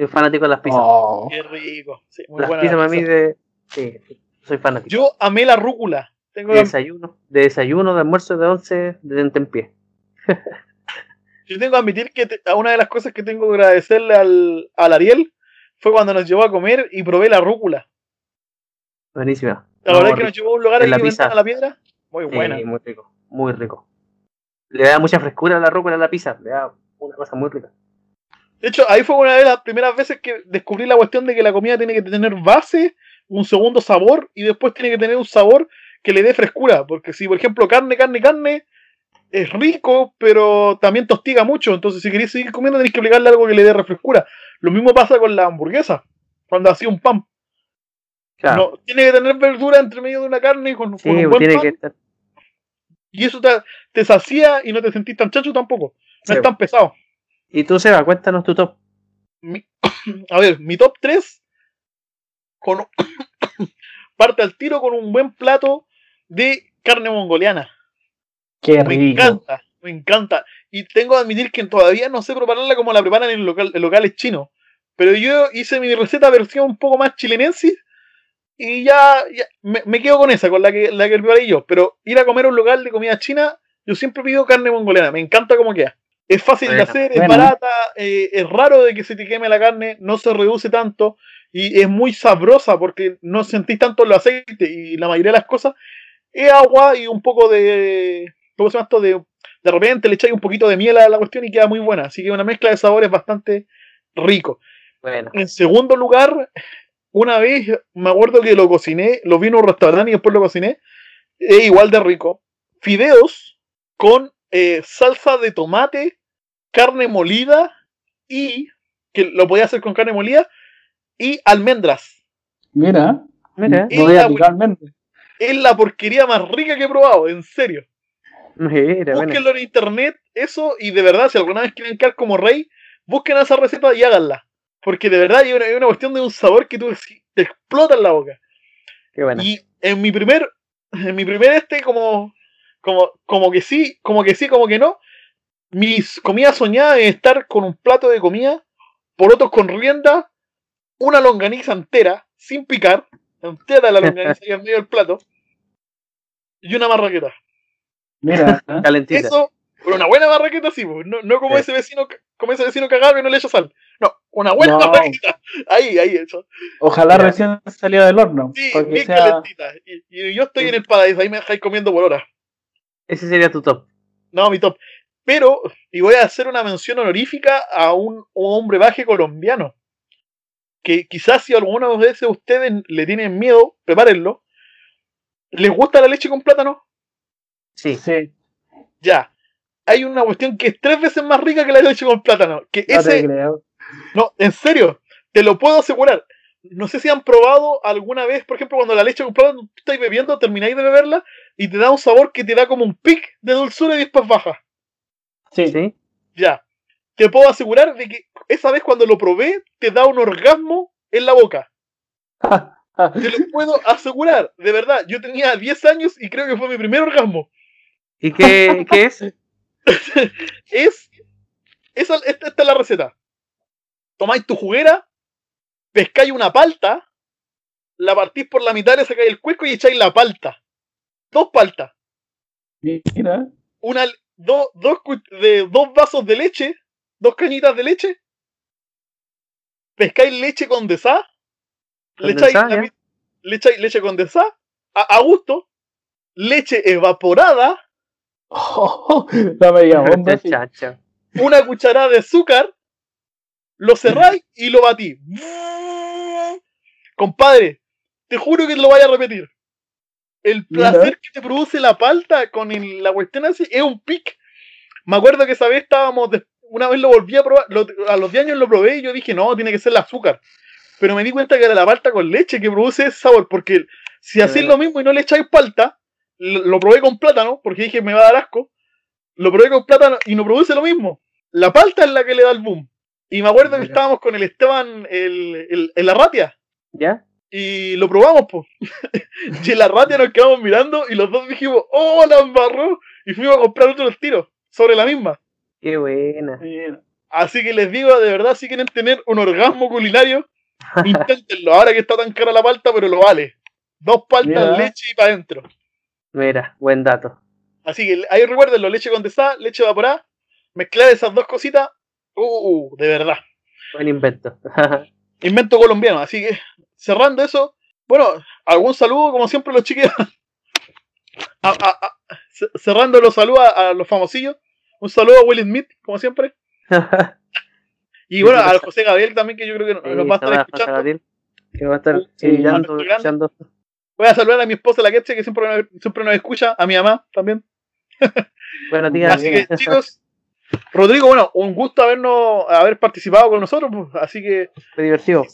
Soy fanático de las pizzas. Oh. Qué rico. Sí, muy las buena pizzas la para mí pizza. de... Sí, soy fanático. Yo amé la rúcula. Tengo de desayuno, de desayuno, de almuerzo, de once, de tentempié. yo tengo que admitir que te- a una de las cosas que tengo que agradecerle al, al Ariel fue cuando nos llevó a comer y probé la rúcula. Buenísima. La verdad es que nos llevó a un lugar En la que pizza. a la piedra. Muy Sí, buena. muy rico, muy rico. Le da mucha frescura a la rúcula a la pizza, le da una cosa muy rica. De hecho, ahí fue una de las primeras veces que descubrí la cuestión de que la comida tiene que tener base, un segundo sabor y después tiene que tener un sabor que le dé frescura. Porque si, por ejemplo, carne, carne, carne es rico, pero también tostiga mucho. Entonces, si queréis seguir comiendo, tenéis que aplicarle algo que le dé refrescura. Lo mismo pasa con la hamburguesa, cuando hacía un pan. Claro. No, tiene que tener verdura entre medio de una carne con, sí, con un buen tiene pan, que estar. y eso te, te sacía y no te sentís tan chancho tampoco. No Sí. es tan pesado. Y tú, Seba, cuéntanos tu top. Mi- a ver, mi top 3 con, parte al tiro con un buen plato de carne mongoliana. Qué Me rico. encanta, me encanta. Y tengo que admitir que todavía no sé prepararla como la preparan en, local, en locales chinos. Pero yo hice mi receta versión un poco más chilenense y ya, ya me, me quedo con esa, con la que, la que preparé yo. Pero ir a comer a un local de comida china, yo yo siempre pido carne mongoliana, me encanta cómo queda. Es fácil de hacer, es barata, eh, es raro de que se te queme la carne, no se reduce tanto y es muy sabrosa porque no sentís tanto el aceite y la mayoría de las cosas es agua y un poco de. ¿Cómo se llama esto? De, de repente le echáis un poquito de miel a la cuestión y queda muy buena. Así que una mezcla de sabores bastante rico. Bueno, En segundo lugar, una vez me acuerdo que lo cociné, lo vi en un restaurante y después lo cociné. Es igual de rico. Fideos con eh, salsa de tomate, carne molida y. que lo podía hacer con carne molida y almendras. Mira, mira, lo voy a totalmente. Es la porquería más rica que he probado, en serio. mira, bueno. Búsquenlo en internet, eso, y de verdad, si alguna vez quieren quedar como rey, busquen esa receta y háganla. Porque de verdad hay una, hay una cuestión de un sabor que tú te explota en la boca. Qué bueno. Y en mi primer, en mi primer este, como, como, como que sí, como que sí, como que no, mis comidas soñadas es estar con un plato de comida, porotos con rienda, una longaniza entera, sin picar, entera la longaniza ahí en medio del plato, y una marraqueta. Mira, ¿eh? Calentita. Eso, pero una buena marraqueta sí, no, no como Sí. ese vecino, como ese vecino cagado que no le echa sal. No, una buena No. marraqueta. Ahí, ahí, eso. ojalá Mira. recién salió del horno. Sí, bien sea- calentita. Y, y yo estoy en el paraíso, ahí me dejáis comiendo por horas. Ese sería tu top. No, mi top. Pero, y voy a hacer una mención honorífica a un, un hombre baje colombiano. Que quizás si alguna vez ustedes le tienen miedo, prepárenlo. ¿Les gusta la leche con plátano? Sí. Sí, Ya. Hay una cuestión que es tres veces más rica que la leche con plátano. Que no te ese, creo. no, en serio, te lo puedo asegurar. No sé si han probado alguna vez, por ejemplo, cuando la leche con plátano estáis bebiendo, termináis de beberla y te da un sabor que te da como un pic de dulzura y después baja. Sí, Sí. Ya. Te puedo asegurar de que esa vez cuando lo probé, te da un orgasmo en la boca. Te lo puedo asegurar, de verdad. Yo tenía 10 años y creo que fue mi primer orgasmo. ¿Y qué, qué es? Es. Esa, esta, esta es la receta. Tomáis tu juguera, pescáis una palta, la partís por la mitad, le sacáis el cuesco y echáis la palta. Dos paltas. mira. Una, do- dos, cu- de, dos vasos de leche, dos cañitas de leche. Pescáis leche condensada. Le echáis, la le echáis leche condensada a, a gusto. Leche evaporada. Oh, la media bomba. una cucharada de azúcar, lo cerráis y lo batí. Compadre, te juro que lo vaya a repetir. El Mira. placer que te produce la palta con el- la cuestión así es un pic. Me acuerdo que esa vez estábamos, de- una vez lo volví a probar, lo- a los 10 años lo probé y yo dije, no, tiene que ser el azúcar. Pero me di cuenta que era la palta con leche que produce ese sabor, porque si hacéis lo mismo y no le echáis palta, lo, lo probé con plátano, porque dije me va a dar asco, lo probé con plátano y no produce lo mismo. La palta es la que le da el boom. Y me acuerdo que estábamos con el Esteban el, el, en la ratia ¿Ya? Y lo probamos, pues. y en la ratia nos quedamos mirando y los dos dijimos, ¡oh, la embarró! Y fuimos a comprar otro tiro sobre la misma. Qué buena. Así que les digo, de verdad, si quieren tener un orgasmo culinario, inténtenlo. Ahora que está tan cara la palta, pero lo vale. Dos paltas, Mira. leche y para adentro. Mira, buen dato. Así que ahí recuerden, leche condensada, leche evaporada, mezclar esas dos cositas, uh, de verdad. Buen invento. Invento colombiano. Así que, cerrando eso, bueno, algún saludo, como siempre, los chiquillos. A- a- a- ce- cerrando los saludos a, los famosillos. Un saludo a Will Smith, como siempre. Y bueno, al. José Gabriel también, que yo creo que nos, nos va a estar escuchando. Gabriel, que va a estar escuchando. Voy a saludar a mi esposa, la Ketche, que siempre, siempre nos escucha. A mi mamá también. Buenos días. Así que, chicos. Rodrigo, bueno, un gusto habernos, haber participado con nosotros. pues, así que Fue divertido.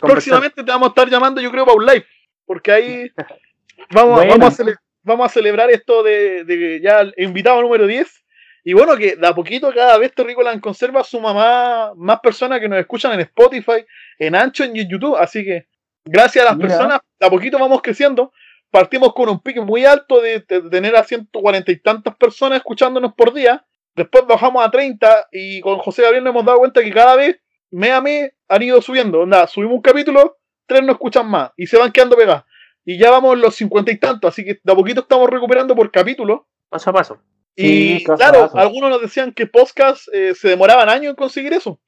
Próximamente te vamos a estar llamando, yo creo, para un live. Porque ahí vamos, a, cele- vamos a celebrar esto de, de ya el invitado número 10. Y bueno, que de a poquito cada vez Terrícola conserva suma más, más personas que nos escuchan en Spotify, en Ancho y en YouTube. Así que gracias a las Mira. personas, de a poquito vamos creciendo. Partimos con un pique muy alto de, de tener a 140 y tantas personas escuchándonos por día. Después bajamos a 30 y con José Gabriel nos hemos dado cuenta que cada vez, mes a mes, han ido subiendo. Onda, subimos un capítulo, tres no escuchan más y se van quedando pegadas. Y ya vamos en los 50 y tantos, así que de a poquito estamos recuperando por capítulo. Paso a paso. Y Sí, claro, algunos nos decían que podcast eh, se demoraban años en conseguir eso.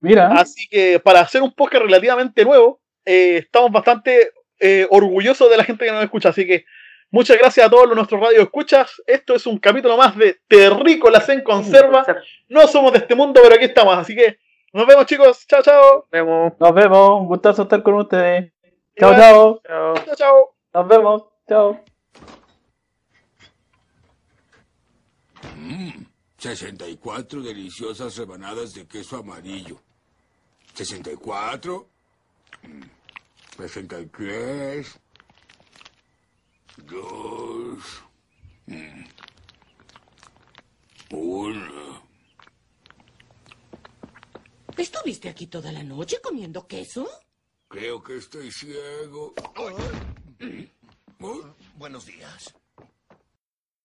Mira, Así que para hacer un podcast relativamente nuevo, eh, estamos bastante eh, orgullosos de la gente que nos escucha. Así que muchas gracias a todos los nuestros radio escuchas. Esto es un capítulo más de Terrícolas en Conserva. No somos de este mundo, pero aquí estamos. Así que nos vemos, chicos. Chao, chao. Nos vemos. nos vemos. Un gustazo estar con ustedes. Chao, chao. Chao. Chao, chao. Nos vemos. Chao. Mmm, 64 deliciosas rebanadas de queso amarillo. 64. mm, 63. 2. 1. ¿Estuviste aquí toda la noche comiendo queso? Creo que estoy ciego. Oh, Buenos días.